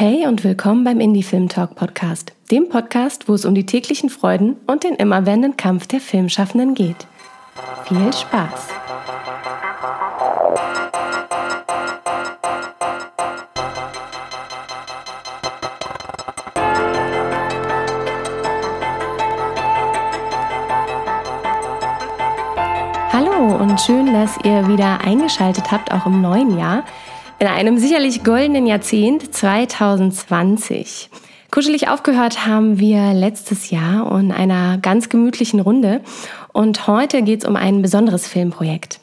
Hey und willkommen beim Indie Film Talk Podcast, dem Podcast, wo es um die täglichen Freuden und den immerwährenden Kampf der Filmschaffenden geht. Viel Spaß! Hallo und schön, dass ihr wieder eingeschaltet habt, auch im neuen Jahr in einem sicherlich goldenen Jahrzehnt 2020. Kuschelig aufgehört haben wir letztes Jahr in einer ganz gemütlichen Runde und heute geht es um ein besonderes Filmprojekt.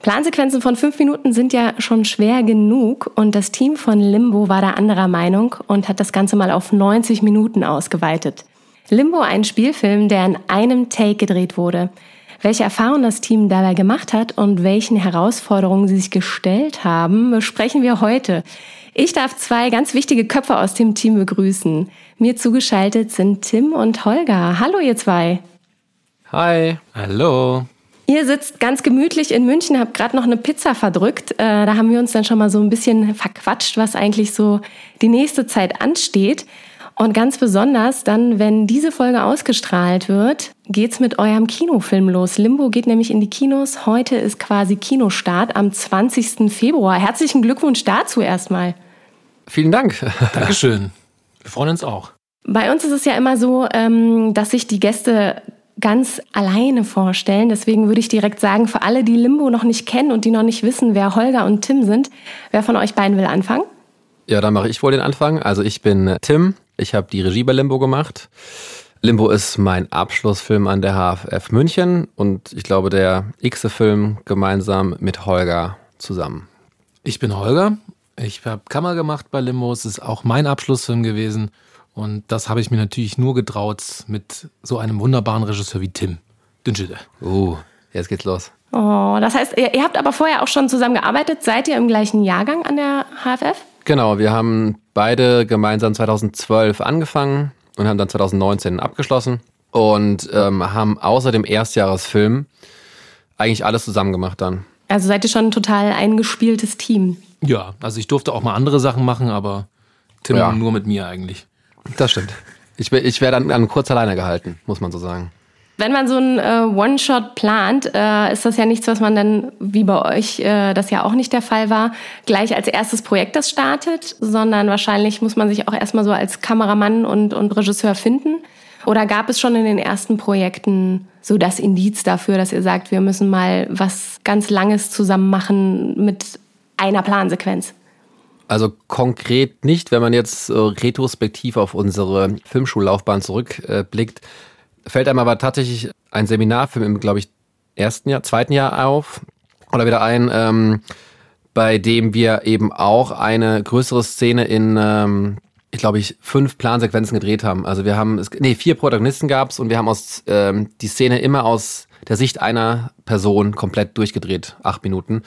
Plansequenzen von fünf Minuten sind ja schon schwer genug und das Team von Limbo war da anderer Meinung und hat das Ganze mal auf 90 Minuten ausgeweitet. Limbo, ein Spielfilm, der in einem Take gedreht wurde. Welche Erfahrungen das Team dabei gemacht hat und welchen Herausforderungen sie sich gestellt haben, besprechen wir heute. Ich darf zwei ganz wichtige Köpfe aus dem Team begrüßen. Mir zugeschaltet sind Tim und Holger. Hallo ihr zwei. Hi. Hallo. Ihr sitzt ganz gemütlich in München, habt gerade noch eine Pizza verdrückt. Äh, da haben wir uns dann schon mal so ein bisschen verquatscht, was eigentlich so die nächste Zeit ansteht. Und ganz besonders dann, wenn diese Folge ausgestrahlt wird, geht's mit eurem Kinofilm los. Limbo geht nämlich in die Kinos. Heute ist quasi Kinostart am 20. Februar. Herzlichen Glückwunsch dazu erstmal. Vielen Dank. Dankeschön. Wir freuen uns auch. Bei uns ist es ja immer so, ähm, dass sich die Gäste ganz alleine vorstellen. Deswegen würde ich direkt sagen, für alle, die Limbo noch nicht kennen und die noch nicht wissen, wer Holger und Tim sind, wer von euch beiden will anfangen? Ja, dann mache ich wohl den Anfang. Also ich bin Tim, ich habe die Regie bei Limbo gemacht. Limbo ist mein Abschlussfilm an der HFF München und ich glaube der x Film gemeinsam mit Holger zusammen. Ich bin Holger. Ich habe Kammer gemacht bei Limbo. Es ist auch mein Abschlussfilm gewesen. Und das habe ich mir natürlich nur getraut mit so einem wunderbaren Regisseur wie Tim Dünschede. Uh, jetzt geht's los. Oh, das heißt, ihr, ihr habt aber vorher auch schon zusammen gearbeitet. Seid ihr im gleichen Jahrgang an der HFF? Genau, wir haben beide gemeinsam 2012 angefangen und haben dann 2019 abgeschlossen und ähm, haben außer dem Erstjahresfilm eigentlich alles zusammen gemacht dann. Also seid ihr schon ein total eingespieltes Team? Ja, also ich durfte auch mal andere Sachen machen, aber Tim ja. nur mit mir eigentlich. Das stimmt. Ich, ich werde dann, dann kurz alleine gehalten, muss man so sagen. Wenn man so ein äh, One-Shot plant, äh, ist das ja nichts, was man dann, wie bei euch äh, das ja auch nicht der Fall war, gleich als erstes Projekt das startet, sondern wahrscheinlich muss man sich auch erstmal so als Kameramann und, und Regisseur finden. Oder gab es schon in den ersten Projekten so das Indiz dafür, dass ihr sagt, wir müssen mal was ganz Langes zusammen machen mit einer Plansequenz? Also konkret nicht, wenn man jetzt äh, retrospektiv auf unsere Filmschullaufbahn zurückblickt. Fällt einem aber tatsächlich ein Seminarfilm im, glaube ich, ersten Jahr, zweiten Jahr auf oder wieder ein, ähm, bei dem wir eben auch eine größere Szene in, ähm, ich glaube ich, fünf Plansequenzen gedreht haben. Also wir haben, nee, vier Protagonisten gab's und wir haben aus ähm, die Szene immer aus der Sicht einer Person komplett durchgedreht, acht Minuten,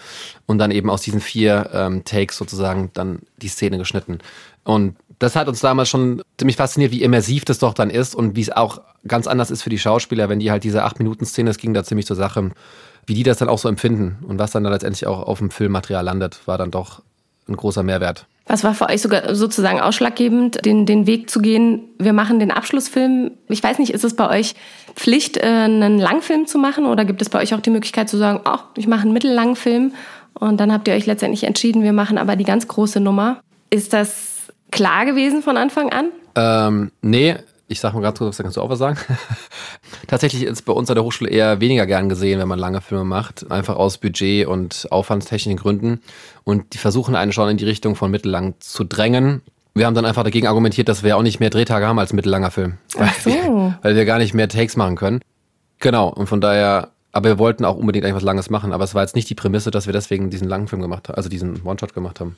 und dann eben aus diesen vier ähm, Takes sozusagen dann die Szene geschnitten. Und das hat uns damals schon ziemlich fasziniert, wie immersiv das doch dann ist und wie es auch ganz anders ist für die Schauspieler, wenn die halt diese 8-Minuten-Szene, es ging da ziemlich zur Sache, wie die das dann auch so empfinden und was dann, dann letztendlich auch auf dem Filmmaterial landet, war dann doch ein großer Mehrwert. Was war für euch sogar sozusagen ausschlaggebend, den, den Weg zu gehen? Wir machen den Abschlussfilm. Ich weiß nicht, ist es bei euch Pflicht, äh, einen Langfilm zu machen oder gibt es bei euch auch die Möglichkeit zu sagen, oh, ich mache einen mittellangen Film und dann habt ihr euch letztendlich entschieden, wir machen aber die ganz große Nummer. Ist das klar gewesen von Anfang an? Ähm, nee, ich sag mal ganz kurz, da kannst du auch was sagen. Tatsächlich ist bei uns an der Hochschule eher weniger gern gesehen, wenn man lange Filme macht, einfach aus Budget- und aufwandstechnischen Gründen. Und die versuchen einen schon in die Richtung von mittellang zu drängen. Wir haben dann einfach dagegen argumentiert, dass wir auch nicht mehr Drehtage haben als mittellanger Film. Ach so. Weil, weil wir gar nicht mehr Takes machen können. Genau, und von daher, aber wir wollten auch unbedingt etwas Langes machen, aber es war jetzt nicht die Prämisse, dass wir deswegen diesen langen Film gemacht haben, also diesen One-Shot gemacht haben.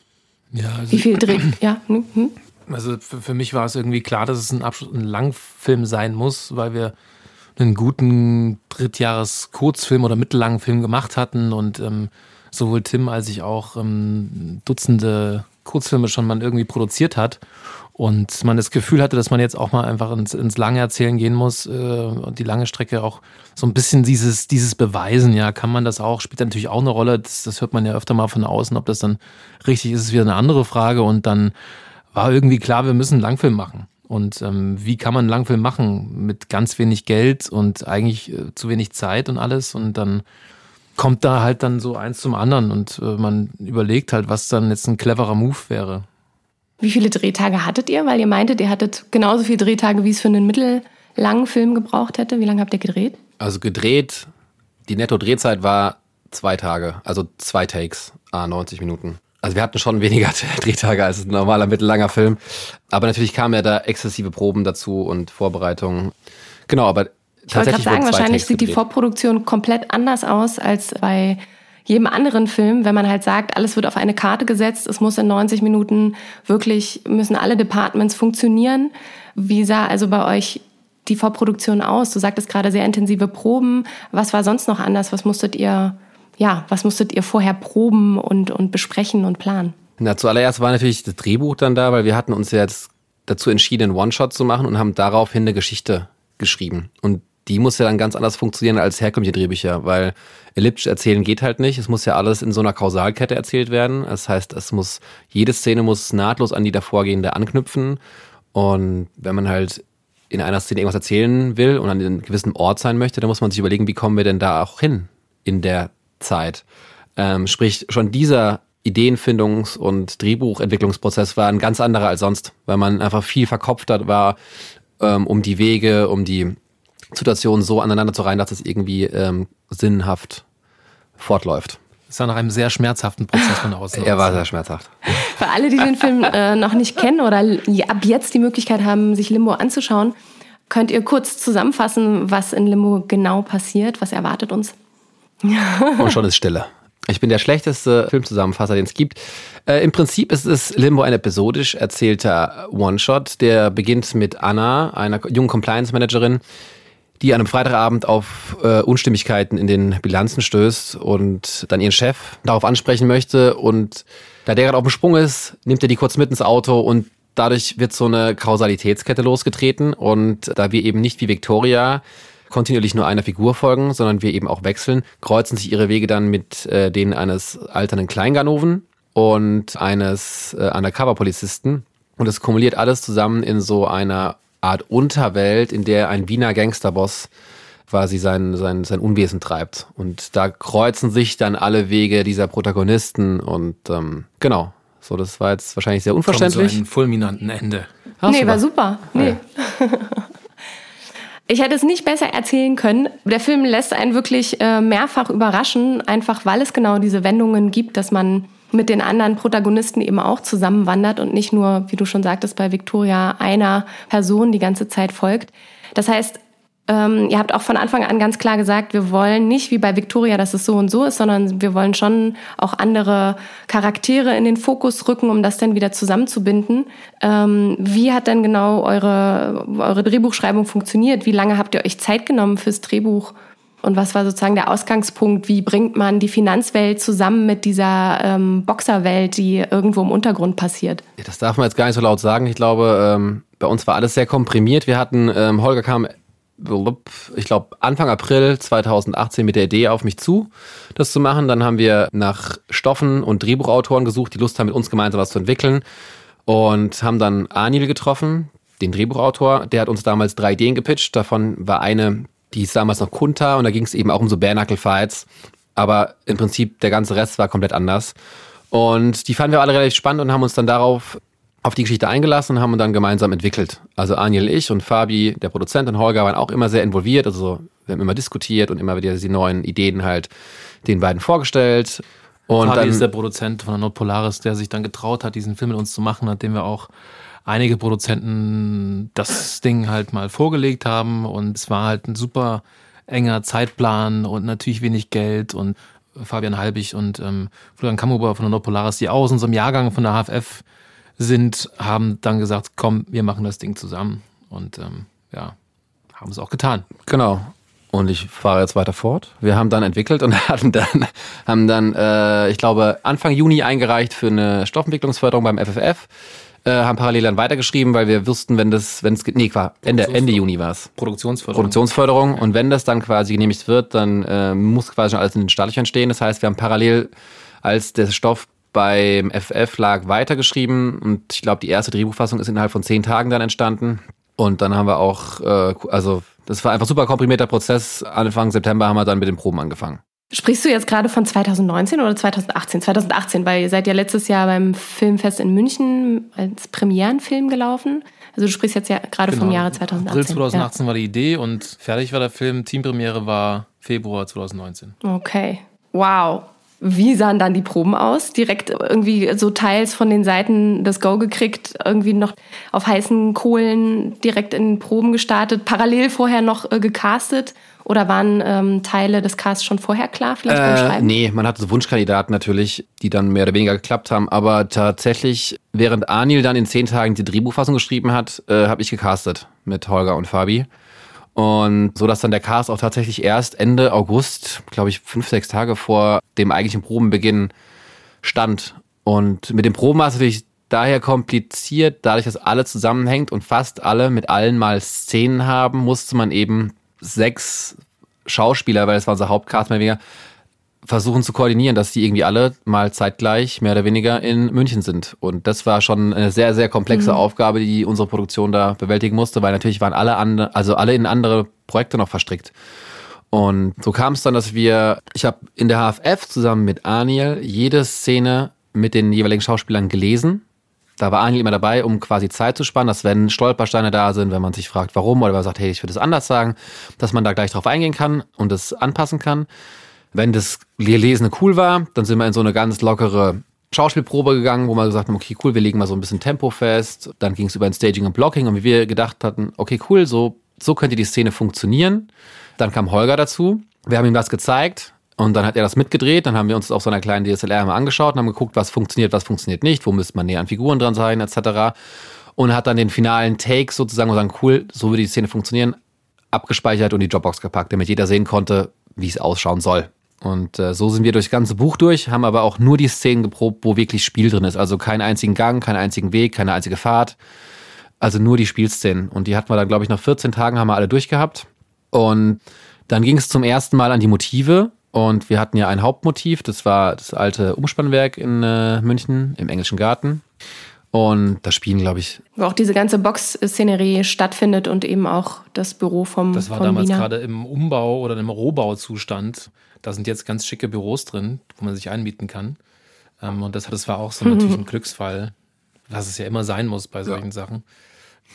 Ja, also Wie viel dreht? Ja. Hm, hm. Also für, für, mich war es irgendwie klar, dass es ein, Abschluss, ein Langfilm sein muss, weil wir einen guten Drittjahres-Kurzfilm oder mittellangen Film gemacht hatten und ähm, sowohl Tim als ich auch ähm, Dutzende Kurzfilme schon mal irgendwie produziert hat und man das Gefühl hatte, dass man jetzt auch mal einfach ins, ins lange Erzählen gehen muss äh, und die lange Strecke auch so ein bisschen dieses, dieses Beweisen, ja, kann man das auch, spielt natürlich auch eine Rolle, das, das hört man ja öfter mal von außen, ob das dann richtig ist, ist wieder eine andere Frage und dann war irgendwie klar, wir müssen einen Langfilm machen. Und ähm, wie kann man einen Langfilm machen mit ganz wenig Geld und eigentlich äh, zu wenig Zeit und alles? Und dann kommt da halt dann so eins zum anderen und äh, man überlegt halt, was dann jetzt ein cleverer Move wäre. Wie viele Drehtage hattet ihr? Weil ihr meintet, ihr hattet genauso viele Drehtage, wie es für einen mittellangen Film gebraucht hätte. Wie lange habt ihr gedreht? Also gedreht, die Netto-Drehzeit war zwei Tage, also zwei Takes, ah, 90 Minuten. Also wir hatten schon weniger Drehtage als ein normaler mittellanger Film. Aber natürlich kamen ja da exzessive Proben dazu und Vorbereitungen. Genau, aber ich wollte gerade sagen, wahrscheinlich sieht die Vorproduktion komplett anders aus als bei jedem anderen Film, wenn man halt sagt, alles wird auf eine Karte gesetzt, es muss in 90 Minuten wirklich, müssen alle Departments funktionieren. Wie sah also bei euch die Vorproduktion aus? Du sagtest gerade sehr intensive Proben. Was war sonst noch anders? Was musstet ihr ja, was musstet ihr vorher proben und, und besprechen und planen? Na, zuallererst war natürlich das Drehbuch dann da, weil wir hatten uns jetzt dazu entschieden, einen One-Shot zu machen und haben daraufhin eine Geschichte geschrieben. Und die muss ja dann ganz anders funktionieren als herkömmliche Drehbücher, weil elliptisch erzählen geht halt nicht. Es muss ja alles in so einer Kausalkette erzählt werden. Das heißt, es muss, jede Szene muss nahtlos an die davorgehende anknüpfen. Und wenn man halt in einer Szene irgendwas erzählen will und an einem gewissen Ort sein möchte, dann muss man sich überlegen, wie kommen wir denn da auch hin in der Zeit. Ähm, sprich, schon dieser Ideenfindungs- und Drehbuchentwicklungsprozess war ein ganz anderer als sonst, weil man einfach viel verkopfter war, ähm, um die Wege, um die Situation so aneinander zu reihen, dass es irgendwie ähm, sinnhaft fortläuft. Das war nach einem sehr schmerzhaften Prozess von außen. er war sehr schmerzhaft. Für alle, die den Film äh, noch nicht kennen oder ab jetzt die Möglichkeit haben, sich Limbo anzuschauen, könnt ihr kurz zusammenfassen, was in Limbo genau passiert, was erwartet uns? Und schon ist Stille. Ich bin der schlechteste Filmzusammenfasser, den es gibt. Äh, Im Prinzip ist es Limbo ein episodisch erzählter One-Shot, der beginnt mit Anna, einer jungen Compliance-Managerin, die an einem Freitagabend auf äh, Unstimmigkeiten in den Bilanzen stößt und dann ihren Chef darauf ansprechen möchte. Und da der gerade auf dem Sprung ist, nimmt er die kurz mit ins Auto und dadurch wird so eine Kausalitätskette losgetreten. Und da wir eben nicht wie Victoria kontinuierlich nur einer Figur folgen, sondern wir eben auch wechseln, kreuzen sich ihre Wege dann mit äh, denen eines alternden Kleinganoven und eines äh, Undercover-Polizisten. Und es kumuliert alles zusammen in so einer Art Unterwelt, in der ein Wiener Gangsterboss quasi sein, sein, sein Unwesen treibt. Und da kreuzen sich dann alle Wege dieser Protagonisten und ähm, genau. So, das war jetzt wahrscheinlich sehr unverständlich. Kommt so ein fulminanten Ende. Ach, nee, super. war super. Nee. Ja. Ich hätte es nicht besser erzählen können. Der Film lässt einen wirklich äh, mehrfach überraschen, einfach weil es genau diese Wendungen gibt, dass man mit den anderen Protagonisten eben auch zusammenwandert und nicht nur, wie du schon sagtest, bei Victoria einer Person die ganze Zeit folgt. Das heißt, ähm, ihr habt auch von Anfang an ganz klar gesagt, wir wollen nicht wie bei Victoria, dass es so und so ist, sondern wir wollen schon auch andere Charaktere in den Fokus rücken, um das dann wieder zusammenzubinden. Ähm, wie hat denn genau eure, eure Drehbuchschreibung funktioniert? Wie lange habt ihr euch Zeit genommen fürs Drehbuch? Und was war sozusagen der Ausgangspunkt? Wie bringt man die Finanzwelt zusammen mit dieser ähm, Boxerwelt, die irgendwo im Untergrund passiert? Ja, das darf man jetzt gar nicht so laut sagen. Ich glaube, ähm, bei uns war alles sehr komprimiert. Wir hatten, ähm, Holger kam ich glaube, Anfang April 2018 mit der Idee auf mich zu, das zu machen. Dann haben wir nach Stoffen und Drehbuchautoren gesucht, die Lust haben, mit uns gemeinsam was zu entwickeln. Und haben dann Anil getroffen, den Drehbuchautor. Der hat uns damals drei Ideen gepitcht. Davon war eine, die hieß damals noch Kunta und da ging es eben auch um so Bare-Knuckle-Fights. Aber im Prinzip der ganze Rest war komplett anders. Und die fanden wir alle relativ spannend und haben uns dann darauf auf die Geschichte eingelassen und haben dann gemeinsam entwickelt. Also Aniel, ich und Fabi, der Produzent und Holger waren auch immer sehr involviert. Also wir haben immer diskutiert und immer wieder die neuen Ideen halt den beiden vorgestellt. Und Fabi dann, ist der Produzent von der Nordpolaris, der sich dann getraut hat, diesen Film mit uns zu machen, nachdem wir auch einige Produzenten das Ding halt mal vorgelegt haben. Und es war halt ein super enger Zeitplan und natürlich wenig Geld und Fabian Halbig und ähm, Florian Kamhuber von der Nordpolaris, die aus unserem Jahrgang von der HFF sind, haben dann gesagt, komm, wir machen das Ding zusammen. Und ähm, ja, haben es auch getan. Genau. Und ich fahre jetzt weiter fort. Wir haben dann entwickelt und hatten dann, haben dann, äh, ich glaube, Anfang Juni eingereicht für eine Stoffentwicklungsförderung beim FFF. Äh, haben parallel dann weitergeschrieben, weil wir wussten, wenn das, wenn es, nee, war Ende, Ende Juni war es. Produktionsförderung. Produktionsförderung. Und wenn das dann quasi genehmigt wird, dann äh, muss quasi schon alles in den Startlöchern stehen. Das heißt, wir haben parallel, als der Stoff beim FF lag weitergeschrieben und ich glaube, die erste Drehbuchfassung ist innerhalb von zehn Tagen dann entstanden. Und dann haben wir auch, äh, also das war einfach super komprimierter Prozess. Anfang September haben wir dann mit den Proben angefangen. Sprichst du jetzt gerade von 2019 oder 2018? 2018, weil ihr seid ja letztes Jahr beim Filmfest in München als Premierenfilm gelaufen. Also du sprichst jetzt ja gerade genau. vom Jahre 2018. April 2018 ja. war die Idee und fertig war der Film. Teampremiere war Februar 2019. Okay. Wow. Wie sahen dann die Proben aus? Direkt irgendwie so teils von den Seiten das Go gekriegt, irgendwie noch auf heißen Kohlen direkt in Proben gestartet, parallel vorher noch äh, gecastet? Oder waren ähm, Teile des Casts schon vorher klar, vielleicht äh, beim Schreiben? Nee, man hatte so Wunschkandidaten natürlich, die dann mehr oder weniger geklappt haben. Aber tatsächlich, während Anil dann in zehn Tagen die Drehbuchfassung geschrieben hat, äh, habe ich gecastet mit Holger und Fabi. Und so dass dann der Cast auch tatsächlich erst Ende August, glaube ich, fünf, sechs Tage vor dem eigentlichen Probenbeginn stand. Und mit den Proben war es natürlich daher kompliziert, dadurch, dass alle zusammenhängt und fast alle mit allen mal Szenen haben, musste man eben sechs Schauspieler, weil das war unser Hauptcast mehr oder weniger, versuchen zu koordinieren, dass die irgendwie alle mal zeitgleich mehr oder weniger in München sind. Und das war schon eine sehr, sehr komplexe mhm. Aufgabe, die unsere Produktion da bewältigen musste, weil natürlich waren alle andere, also alle in andere Projekte noch verstrickt. Und so kam es dann, dass wir, ich habe in der HFF zusammen mit Aniel jede Szene mit den jeweiligen Schauspielern gelesen. Da war Aniel immer dabei, um quasi Zeit zu spannen, dass wenn Stolpersteine da sind, wenn man sich fragt, warum, oder man sagt, hey, ich würde es anders sagen, dass man da gleich drauf eingehen kann und es anpassen kann. Wenn das Lesene cool war, dann sind wir in so eine ganz lockere Schauspielprobe gegangen, wo wir gesagt haben, okay, cool, wir legen mal so ein bisschen Tempo fest. Dann ging es über ein Staging und Blocking und wie wir gedacht hatten, okay, cool, so, so könnte die Szene funktionieren. Dann kam Holger dazu. Wir haben ihm das gezeigt und dann hat er das mitgedreht. Dann haben wir uns das auf so einer kleinen DSLR mal angeschaut und haben geguckt, was funktioniert, was funktioniert nicht, wo müsste man näher an Figuren dran sein, etc. Und hat dann den finalen Take sozusagen und sagen, cool, so würde die Szene funktionieren, abgespeichert und die Dropbox gepackt, damit jeder sehen konnte, wie es ausschauen soll. Und äh, so sind wir durch das ganze Buch durch, haben aber auch nur die Szenen geprobt, wo wirklich Spiel drin ist. Also keinen einzigen Gang, keinen einzigen Weg, keine einzige Fahrt. Also nur die Spielszenen. Und die hatten wir dann, glaube ich, nach 14 Tagen haben wir alle durchgehabt. Und dann ging es zum ersten Mal an die Motive. Und wir hatten ja ein Hauptmotiv, das war das alte Umspannwerk in äh, München im Englischen Garten. Und da spielen, glaube ich. Wo auch diese ganze Box-Szenerie stattfindet und eben auch das Büro vom. Das war damals gerade im Umbau oder im Rohbauzustand. Da sind jetzt ganz schicke Büros drin, wo man sich einmieten kann. Ähm, und das, das war auch so natürlich ein Glücksfall, was es ja immer sein muss bei solchen ja. Sachen.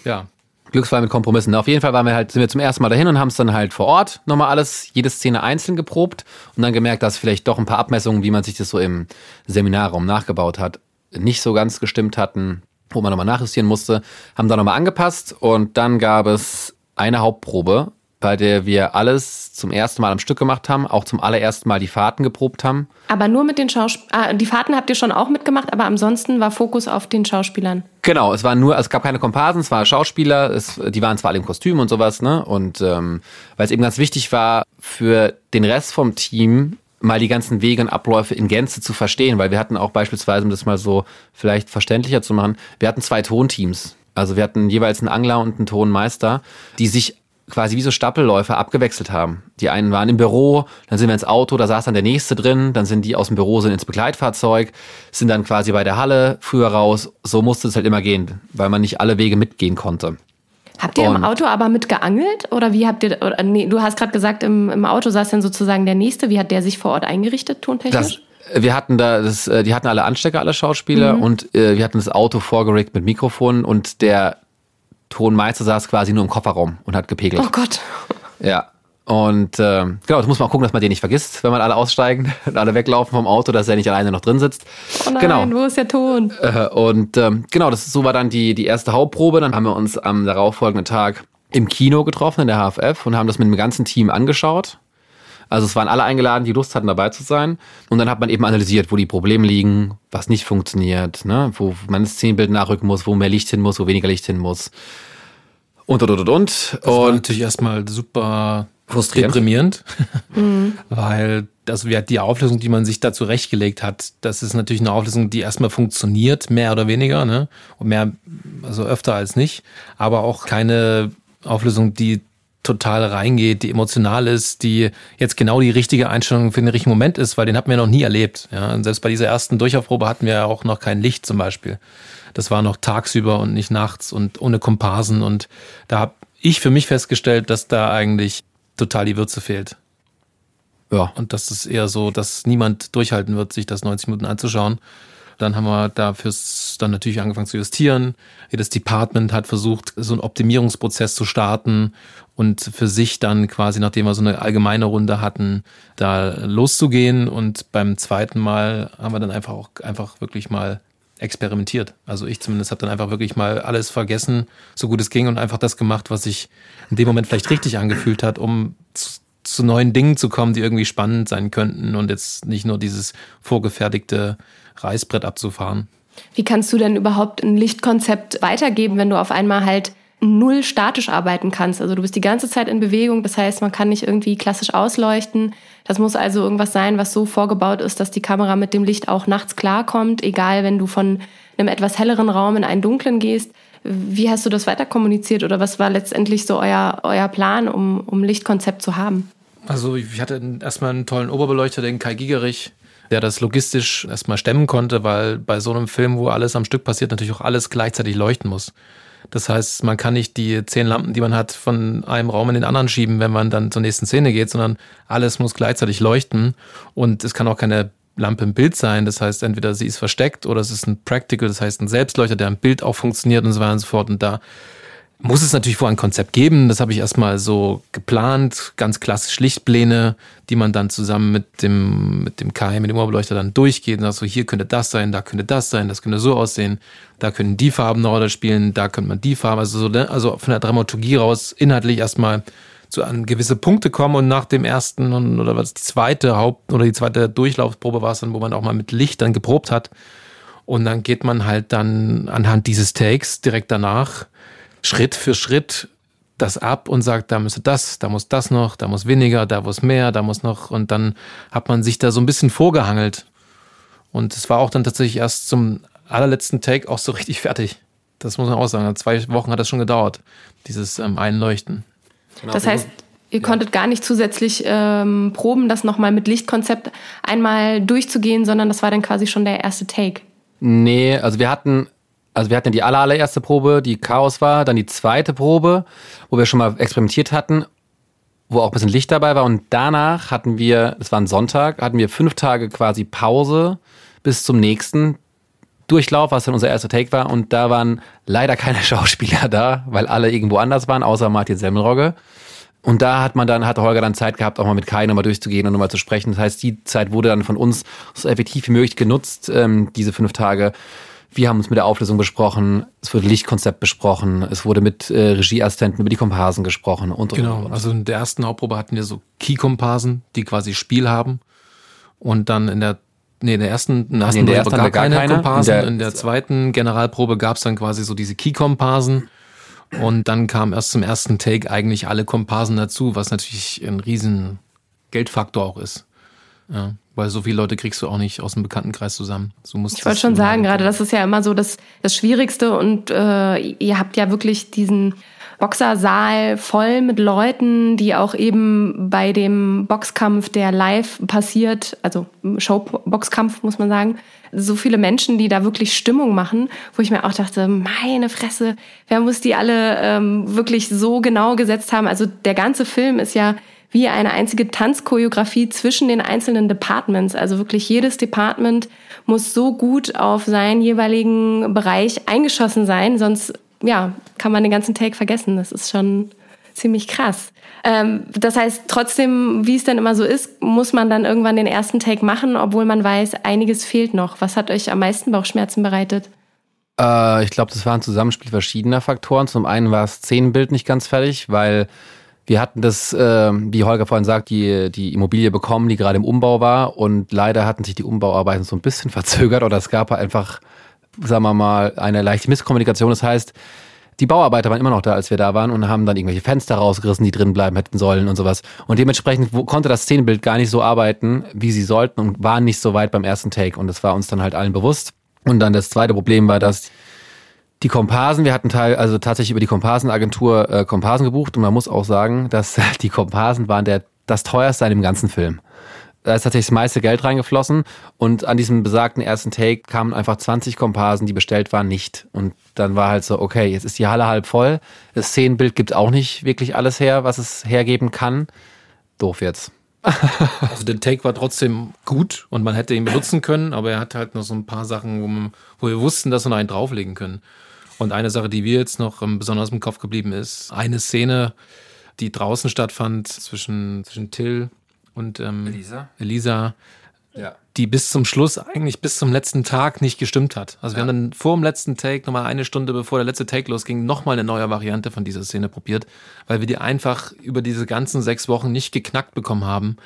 Ja. Glücksfall mit Kompromissen. Auf jeden Fall waren wir halt, sind wir zum ersten Mal dahin und haben es dann halt vor Ort nochmal alles, jede Szene einzeln geprobt und dann gemerkt, dass vielleicht doch ein paar Abmessungen, wie man sich das so im Seminarraum nachgebaut hat, nicht so ganz gestimmt hatten, wo man nochmal nachjustieren musste, haben da nochmal angepasst und dann gab es eine Hauptprobe bei der wir alles zum ersten Mal am Stück gemacht haben, auch zum allerersten Mal die Fahrten geprobt haben. Aber nur mit den Schauspielern. Ah, die Fahrten habt ihr schon auch mitgemacht, aber ansonsten war Fokus auf den Schauspielern. Genau, es war nur, es gab keine Komparsen, es waren Schauspieler, es, die waren zwar alle im Kostüm und sowas, ne? Und ähm, weil es eben ganz wichtig war, für den Rest vom Team mal die ganzen Wege und Abläufe in Gänze zu verstehen, weil wir hatten auch beispielsweise, um das mal so vielleicht verständlicher zu machen, wir hatten zwei Tonteams. Also wir hatten jeweils einen Angler und einen Tonmeister, die sich quasi wie so Stapelläufer abgewechselt haben. Die einen waren im Büro, dann sind wir ins Auto, da saß dann der nächste drin, dann sind die aus dem Büro sind ins Begleitfahrzeug, sind dann quasi bei der Halle früher raus. So musste es halt immer gehen, weil man nicht alle Wege mitgehen konnte. Habt ihr Und im Auto aber mitgeangelt oder wie habt ihr oder nee, du hast gerade gesagt im, im Auto saß dann sozusagen der nächste, wie hat der sich vor Ort eingerichtet tontechnisch? Das, wir hatten da, das, äh, die hatten alle Anstecker, alle Schauspieler mhm. und äh, wir hatten das Auto vorgeregt mit Mikrofonen und der Tonmeister saß quasi nur im Kofferraum und hat gepegelt. Oh Gott. Ja. Und äh, genau, das muss man auch gucken, dass man den nicht vergisst, wenn man alle aussteigen und alle weglaufen vom Auto, dass er nicht alleine noch drin sitzt. Oh nein, genau. wo ist der Ton? Äh, und ähm, genau, das so war dann die, die erste Hauptprobe. Dann haben wir uns am darauffolgenden Tag im Kino getroffen, in der HFF, und haben das mit dem ganzen Team angeschaut. Also es waren alle eingeladen, die Lust hatten dabei zu sein. Und dann hat man eben analysiert, wo die Probleme liegen, was nicht funktioniert, ne? wo man das Szenenbild nachrücken muss, wo mehr Licht hin muss, wo weniger Licht hin muss. Und, und, und, und. Das war natürlich erstmal super deprimierend, mhm. weil das wäre die Auflösung, die man sich da zurechtgelegt hat. Das ist natürlich eine Auflösung, die erstmal funktioniert, mehr oder weniger, ne? Und mehr, also öfter als nicht, aber auch keine Auflösung, die total reingeht, die emotional ist, die jetzt genau die richtige Einstellung für den richtigen Moment ist, weil den hatten wir noch nie erlebt. Ja, selbst bei dieser ersten Durchlaufprobe hatten wir ja auch noch kein Licht zum Beispiel. Das war noch tagsüber und nicht nachts und ohne Komparsen. Und da habe ich für mich festgestellt, dass da eigentlich total die Würze fehlt. Ja. Und das ist eher so, dass niemand durchhalten wird, sich das 90 Minuten anzuschauen. Dann haben wir dafür dann natürlich angefangen zu justieren. Jedes Department hat versucht, so einen Optimierungsprozess zu starten und für sich dann quasi, nachdem wir so eine allgemeine Runde hatten, da loszugehen. Und beim zweiten Mal haben wir dann einfach auch einfach wirklich mal experimentiert. Also ich zumindest habe dann einfach wirklich mal alles vergessen, so gut es ging und einfach das gemacht, was sich in dem Moment vielleicht richtig angefühlt hat, um zu, zu neuen Dingen zu kommen, die irgendwie spannend sein könnten und jetzt nicht nur dieses vorgefertigte Reißbrett abzufahren. Wie kannst du denn überhaupt ein Lichtkonzept weitergeben, wenn du auf einmal halt null statisch arbeiten kannst? Also du bist die ganze Zeit in Bewegung, das heißt, man kann nicht irgendwie klassisch ausleuchten. Das muss also irgendwas sein, was so vorgebaut ist, dass die Kamera mit dem Licht auch nachts klarkommt, egal wenn du von einem etwas helleren Raum in einen dunklen gehst. Wie hast du das weiter kommuniziert oder was war letztendlich so euer, euer Plan, um, um Lichtkonzept zu haben? Also ich hatte erstmal einen tollen Oberbeleuchter, den Kai Gigerich, der das logistisch erstmal stemmen konnte, weil bei so einem Film, wo alles am Stück passiert, natürlich auch alles gleichzeitig leuchten muss. Das heißt, man kann nicht die zehn Lampen, die man hat, von einem Raum in den anderen schieben, wenn man dann zur nächsten Szene geht, sondern alles muss gleichzeitig leuchten und es kann auch keine Lampe im Bild sein. Das heißt, entweder sie ist versteckt oder es ist ein Practical, das heißt ein Selbstleuchter, der im Bild auch funktioniert und so weiter und so fort. Und da muss es natürlich vorher ein Konzept geben. Das habe ich erstmal so geplant. Ganz klassisch Lichtpläne, die man dann zusammen mit dem, mit dem Kai, mit dem Oberbeleuchter dann durchgeht. Und sagt so, hier könnte das sein, da könnte das sein, das könnte so aussehen. Da können die Farben eine Rolle spielen, da könnte man die Farben. Also, so, ne, also von der Dramaturgie raus inhaltlich erstmal zu an gewisse Punkte kommen und nach dem ersten oder was die zweite Haupt- oder die zweite Durchlaufprobe war es dann, wo man auch mal mit Licht dann geprobt hat. Und dann geht man halt dann anhand dieses Takes direkt danach Schritt für Schritt das ab und sagt, da müsste das, da muss das noch, da muss weniger, da muss mehr, da muss noch. Und dann hat man sich da so ein bisschen vorgehangelt. Und es war auch dann tatsächlich erst zum allerletzten Take auch so richtig fertig. Das muss man auch sagen. Zwei Wochen hat das schon gedauert, dieses ähm, Einleuchten. Genau. Das heißt, ihr ja. konntet gar nicht zusätzlich ähm, proben, das nochmal mit Lichtkonzept einmal durchzugehen, sondern das war dann quasi schon der erste Take. Nee, also wir hatten also wir hatten die aller, allererste Probe, die Chaos war, dann die zweite Probe, wo wir schon mal experimentiert hatten, wo auch ein bisschen Licht dabei war. Und danach hatten wir, das war ein Sonntag, hatten wir fünf Tage quasi Pause bis zum nächsten Durchlauf, was dann unser erster Take war. Und da waren leider keine Schauspieler da, weil alle irgendwo anders waren, außer Martin Semmelrogge. Und da hat man dann, hatte Holger dann Zeit gehabt, auch mal mit Kai nochmal durchzugehen und nochmal zu sprechen. Das heißt, die Zeit wurde dann von uns so effektiv wie möglich genutzt, ähm, diese fünf Tage. Wir haben uns mit der Auflösung besprochen, es wurde Lichtkonzept besprochen, es wurde mit äh, Regieassistenten über die Komparsen gesprochen und, und Genau, und. also in der ersten Hauptprobe hatten wir so Key-Komparsen, die quasi Spiel haben. Und dann in der Nee, in der ersten, in der ersten, nee, in der ersten gar, gar keine, keine Komparsen. In der, in der zweiten Generalprobe gab es dann quasi so diese Key-Komparsen. Und dann kam erst zum ersten Take eigentlich alle Komparsen dazu, was natürlich ein riesen Geldfaktor auch ist. Ja. Weil so viele Leute kriegst du auch nicht aus dem Bekanntenkreis zusammen. So ich wollte schon sagen, gerade das ist ja immer so das, das Schwierigste und äh, ihr habt ja wirklich diesen Boxersaal voll mit Leuten, die auch eben bei dem Boxkampf, der live passiert, also Showboxkampf muss man sagen, so viele Menschen, die da wirklich Stimmung machen, wo ich mir auch dachte, meine Fresse, wer muss die alle ähm, wirklich so genau gesetzt haben? Also der ganze Film ist ja wie eine einzige Tanzchoreografie zwischen den einzelnen Departments. Also wirklich jedes Department muss so gut auf seinen jeweiligen Bereich eingeschossen sein, sonst ja, kann man den ganzen Take vergessen. Das ist schon ziemlich krass. Ähm, das heißt, trotzdem, wie es dann immer so ist, muss man dann irgendwann den ersten Take machen, obwohl man weiß, einiges fehlt noch. Was hat euch am meisten Bauchschmerzen bereitet? Äh, ich glaube, das war ein Zusammenspiel verschiedener Faktoren. Zum einen war das Szenenbild nicht ganz fertig, weil wir hatten das, äh, wie Holger vorhin sagt, die, die Immobilie bekommen, die gerade im Umbau war. Und leider hatten sich die Umbauarbeiten so ein bisschen verzögert oder es gab einfach, sagen wir mal, eine leichte Misskommunikation. Das heißt, die Bauarbeiter waren immer noch da, als wir da waren und haben dann irgendwelche Fenster rausgerissen, die drin bleiben hätten sollen und sowas. Und dementsprechend konnte das Szenenbild gar nicht so arbeiten, wie sie sollten und waren nicht so weit beim ersten Take. Und das war uns dann halt allen bewusst. Und dann das zweite Problem war, dass Die Komparsen, wir hatten teil, also tatsächlich über die Komparsenagentur äh, Komparsen gebucht und man muss auch sagen, dass die Komparsen waren der, das teuerste an dem ganzen Film. Da ist tatsächlich das meiste Geld reingeflossen und an diesem besagten ersten Take kamen einfach 20 Komparsen, die bestellt waren, nicht. Und dann war halt so, okay, jetzt ist die Halle halb voll. Das Szenenbild gibt auch nicht wirklich alles her, was es hergeben kann. Doof jetzt. also der Take war trotzdem gut und man hätte ihn benutzen können, aber er hat halt noch so ein paar Sachen, wo, man, wo wir wussten, dass wir noch einen drauflegen können. Und eine Sache, die wir jetzt noch ähm, besonders im Kopf geblieben ist, eine Szene, die draußen stattfand zwischen, zwischen Till und ähm, Elisa. Elisa ja. Die bis zum Schluss, eigentlich bis zum letzten Tag nicht gestimmt hat. Also wir haben dann vor dem letzten Take, nochmal eine Stunde bevor der letzte Take losging, nochmal eine neue Variante von dieser Szene probiert, weil wir die einfach über diese ganzen sechs Wochen nicht geknackt bekommen haben,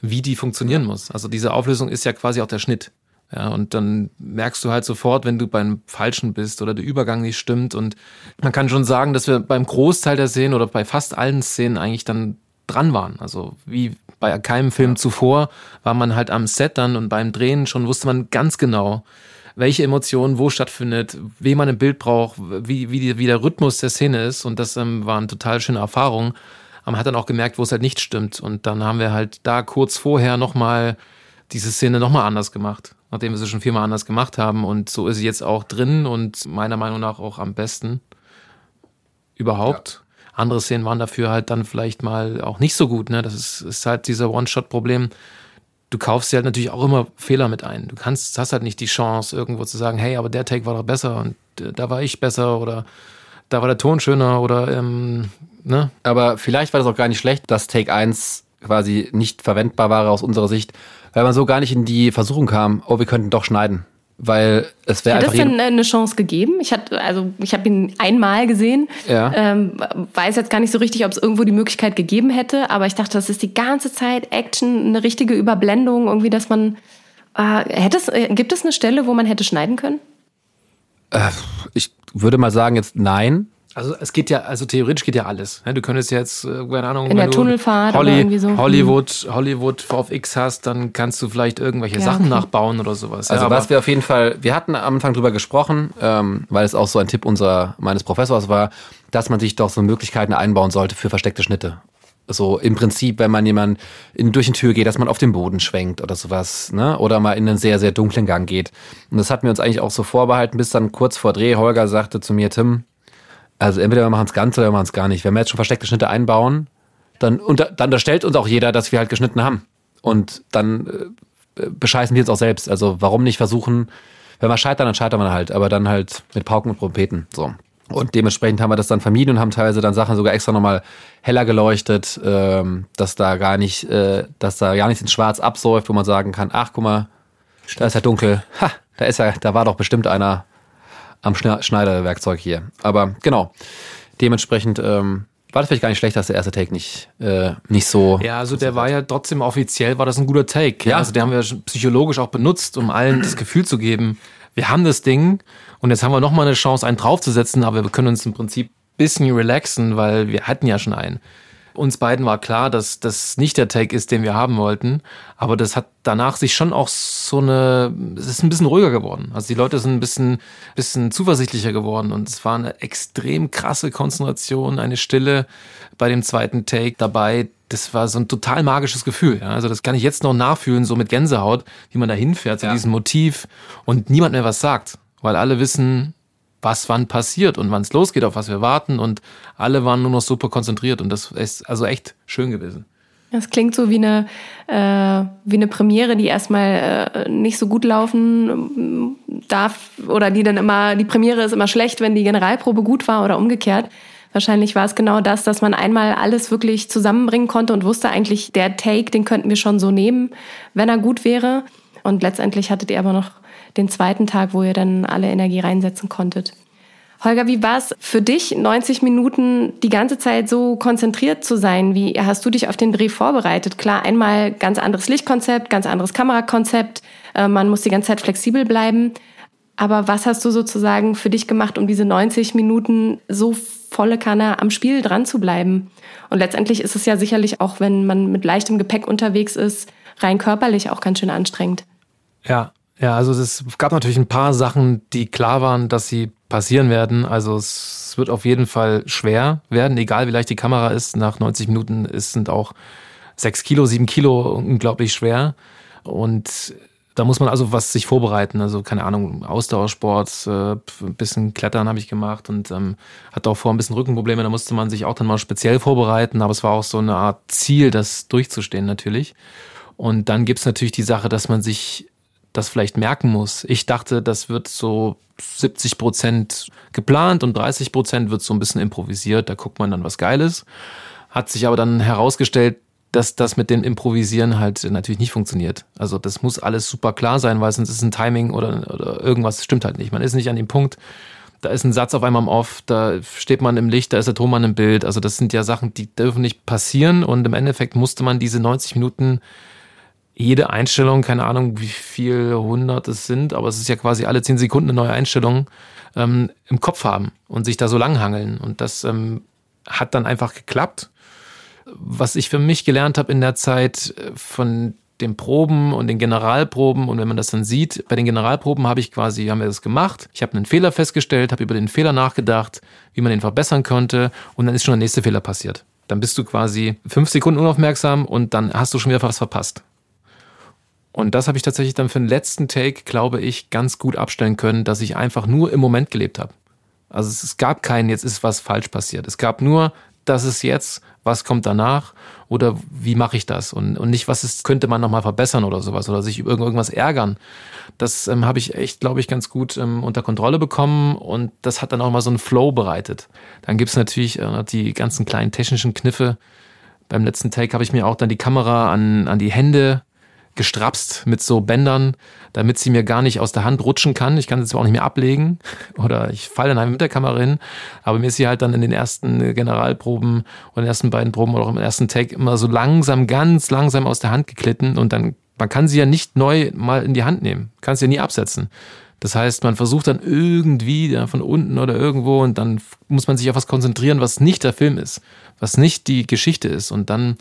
wie die funktionieren muss. Also diese Auflösung ist ja quasi auch der Schnitt. Ja, und dann merkst du halt sofort, wenn du beim Falschen bist oder der Übergang nicht stimmt. Und man kann schon sagen, dass wir beim Großteil der Szenen oder bei fast allen Szenen eigentlich dann dran waren. Also wie bei keinem Film zuvor war man halt am Set dann und beim Drehen schon wusste man ganz genau, welche Emotionen wo stattfindet, wen man im Bild braucht, wie, wie, die, wie der Rhythmus der Szene ist. Und das ähm, waren total schöne Erfahrungen. Aber man hat dann auch gemerkt, wo es halt nicht stimmt. Und dann haben wir halt da kurz vorher nochmal diese Szene nochmal anders gemacht nachdem wir sie schon viermal anders gemacht haben. Und so ist sie jetzt auch drin und meiner Meinung nach auch am besten überhaupt. Ja. Andere Szenen waren dafür halt dann vielleicht mal auch nicht so gut. Ne? Das ist, ist halt dieser One-Shot-Problem. Du kaufst dir halt natürlich auch immer Fehler mit ein. Du kannst, hast halt nicht die Chance, irgendwo zu sagen, hey, aber der Take war doch besser und äh, da war ich besser oder da war der Ton schöner oder ähm, ne? Aber vielleicht war das auch gar nicht schlecht, dass Take 1 quasi nicht verwendbar war aus unserer Sicht, weil man so gar nicht in die Versuchung kam, oh, wir könnten doch schneiden. Weil es wäre einfach. Hat das denn eine Chance gegeben? Ich hatte, also ich habe ihn einmal gesehen. Ja. Ähm, weiß jetzt gar nicht so richtig, ob es irgendwo die Möglichkeit gegeben hätte, aber ich dachte, das ist die ganze Zeit Action, eine richtige Überblendung, irgendwie, dass man. Äh, hätte es, äh, gibt es eine Stelle, wo man hätte schneiden können? Äh, ich würde mal sagen, jetzt nein. Also es geht ja, also theoretisch geht ja alles. Du könntest jetzt, äh, keine Ahnung, in der Tunnelfahrt Holly, oder irgendwie so. Hollywood, Hollywood VFX hast, dann kannst du vielleicht irgendwelche ja, Sachen okay. nachbauen oder sowas. Also ja, was wir auf jeden Fall, wir hatten am Anfang drüber gesprochen, ähm, weil es auch so ein Tipp unserer meines Professors war, dass man sich doch so Möglichkeiten einbauen sollte für versteckte Schnitte. So im Prinzip, wenn man jemand in, durch eine Tür geht, dass man auf den Boden schwenkt oder sowas, ne? Oder mal in einen sehr, sehr dunklen Gang geht. Und das hatten wir uns eigentlich auch so vorbehalten, bis dann kurz vor Dreh Holger sagte zu mir, Tim, also entweder wir machen es ganz oder wir machen es gar nicht. Wenn wir jetzt schon versteckte Schnitte einbauen, dann, unter, dann unterstellt uns auch jeder, dass wir halt geschnitten haben. Und dann äh, bescheißen wir uns auch selbst. Also warum nicht versuchen, wenn wir scheitern, dann scheitern wir halt, aber dann halt mit Pauken und Trompeten. So. Und dementsprechend haben wir das dann vermieden und haben teilweise dann Sachen sogar extra nochmal heller geleuchtet, ähm, dass da gar nicht, äh, dass da gar nichts in Schwarz absäuft, wo man sagen kann, ach guck mal, da ist ja dunkel. Ha, da ist ja, da war doch bestimmt einer am Schneiderwerkzeug hier. Aber genau, dementsprechend ähm, war das vielleicht gar nicht schlecht, dass der erste Take nicht, äh, nicht so. Ja, also der war ja trotzdem offiziell, war das ein guter Take. Ja. Also den haben wir psychologisch auch benutzt, um allen das Gefühl zu geben, wir haben das Ding und jetzt haben wir nochmal eine Chance, einen draufzusetzen, aber wir können uns im Prinzip ein bisschen relaxen, weil wir hatten ja schon einen uns beiden war klar, dass das nicht der Take ist, den wir haben wollten. Aber das hat danach sich schon auch so eine, es ist ein bisschen ruhiger geworden. Also die Leute sind ein bisschen, bisschen zuversichtlicher geworden und es war eine extrem krasse Konzentration, eine Stille bei dem zweiten Take dabei. Das war so ein total magisches Gefühl. Ja. Also das kann ich jetzt noch nachfühlen, so mit Gänsehaut, wie man da hinfährt zu ja. diesem Motiv und niemand mehr was sagt, weil alle wissen, was wann passiert und wann es losgeht, auf was wir warten. Und alle waren nur noch super konzentriert und das ist also echt schön gewesen. Das klingt so wie eine, äh, wie eine Premiere, die erstmal äh, nicht so gut laufen darf oder die dann immer, die Premiere ist immer schlecht, wenn die Generalprobe gut war oder umgekehrt. Wahrscheinlich war es genau das, dass man einmal alles wirklich zusammenbringen konnte und wusste eigentlich, der Take, den könnten wir schon so nehmen, wenn er gut wäre. Und letztendlich hattet ihr aber noch den zweiten Tag, wo ihr dann alle Energie reinsetzen konntet. Holger, wie war es für dich, 90 Minuten die ganze Zeit so konzentriert zu sein? Wie hast du dich auf den Dreh vorbereitet? Klar, einmal ganz anderes Lichtkonzept, ganz anderes Kamerakonzept. Äh, man muss die ganze Zeit flexibel bleiben. Aber was hast du sozusagen für dich gemacht, um diese 90 Minuten so volle Kanne am Spiel dran zu bleiben? Und letztendlich ist es ja sicherlich auch, wenn man mit leichtem Gepäck unterwegs ist, rein körperlich auch ganz schön anstrengend. Ja, ja, also es gab natürlich ein paar Sachen, die klar waren, dass sie passieren werden. Also es wird auf jeden Fall schwer werden, egal wie leicht die Kamera ist. Nach 90 Minuten ist, sind auch 6 Kilo, 7 Kilo unglaublich schwer. Und da muss man also was sich vorbereiten. Also keine Ahnung, Ausdauersport, äh, ein bisschen Klettern habe ich gemacht und ähm, hatte auch vor ein bisschen Rückenprobleme. Da musste man sich auch dann mal speziell vorbereiten. Aber es war auch so eine Art Ziel, das durchzustehen natürlich. Und dann gibt's natürlich die Sache, dass man sich das vielleicht merken muss. Ich dachte, das wird so 70 Prozent geplant und 30 Prozent wird so ein bisschen improvisiert. Da guckt man dann was Geiles. Hat sich aber dann herausgestellt, dass das mit dem Improvisieren halt natürlich nicht funktioniert. Also das muss alles super klar sein, weil sonst ist ein Timing oder, oder irgendwas stimmt halt nicht. Man ist nicht an dem Punkt, da ist ein Satz auf einmal im Off, da steht man im Licht, da ist der Thomann im Bild. Also das sind ja Sachen, die dürfen nicht passieren und im Endeffekt musste man diese 90 Minuten jede Einstellung, keine Ahnung, wie viel hundert es sind, aber es ist ja quasi alle zehn Sekunden eine neue Einstellung, ähm, im Kopf haben und sich da so langhangeln. Und das ähm, hat dann einfach geklappt. Was ich für mich gelernt habe in der Zeit äh, von den Proben und den Generalproben und wenn man das dann sieht, bei den Generalproben habe ich quasi, haben wir das gemacht. Ich habe einen Fehler festgestellt, habe über den Fehler nachgedacht, wie man den verbessern könnte und dann ist schon der nächste Fehler passiert. Dann bist du quasi fünf Sekunden unaufmerksam und dann hast du schon wieder was verpasst. Und das habe ich tatsächlich dann für den letzten Take, glaube ich, ganz gut abstellen können, dass ich einfach nur im Moment gelebt habe. Also es, gab keinen, jetzt ist was falsch passiert. Es gab nur, das ist jetzt, was kommt danach oder wie mache ich das? Und, und nicht, was ist, könnte man nochmal verbessern oder sowas oder sich über irgendwas ärgern. Das ähm, habe ich echt, glaube ich, ganz gut ähm, unter Kontrolle bekommen und das hat dann auch mal so einen Flow bereitet. Dann gibt's natürlich äh, die ganzen kleinen technischen Kniffe. Beim letzten Take habe ich mir auch dann die Kamera an, an die Hände gestrapst mit so Bändern, damit sie mir gar nicht aus der Hand rutschen kann. Ich kann sie zwar auch nicht mehr ablegen oder ich falle dann mit der Kamera hin, aber mir ist sie halt dann in den ersten Generalproben und den ersten beiden Proben oder auch im ersten Take immer so langsam, ganz langsam aus der Hand geklitten und dann, man kann sie ja nicht neu mal in die Hand nehmen, kann sie ja nie absetzen. Das heißt, man versucht dann irgendwie ja, von unten oder irgendwo und dann muss man sich auf was konzentrieren, was nicht der Film ist, was nicht die Geschichte ist und dann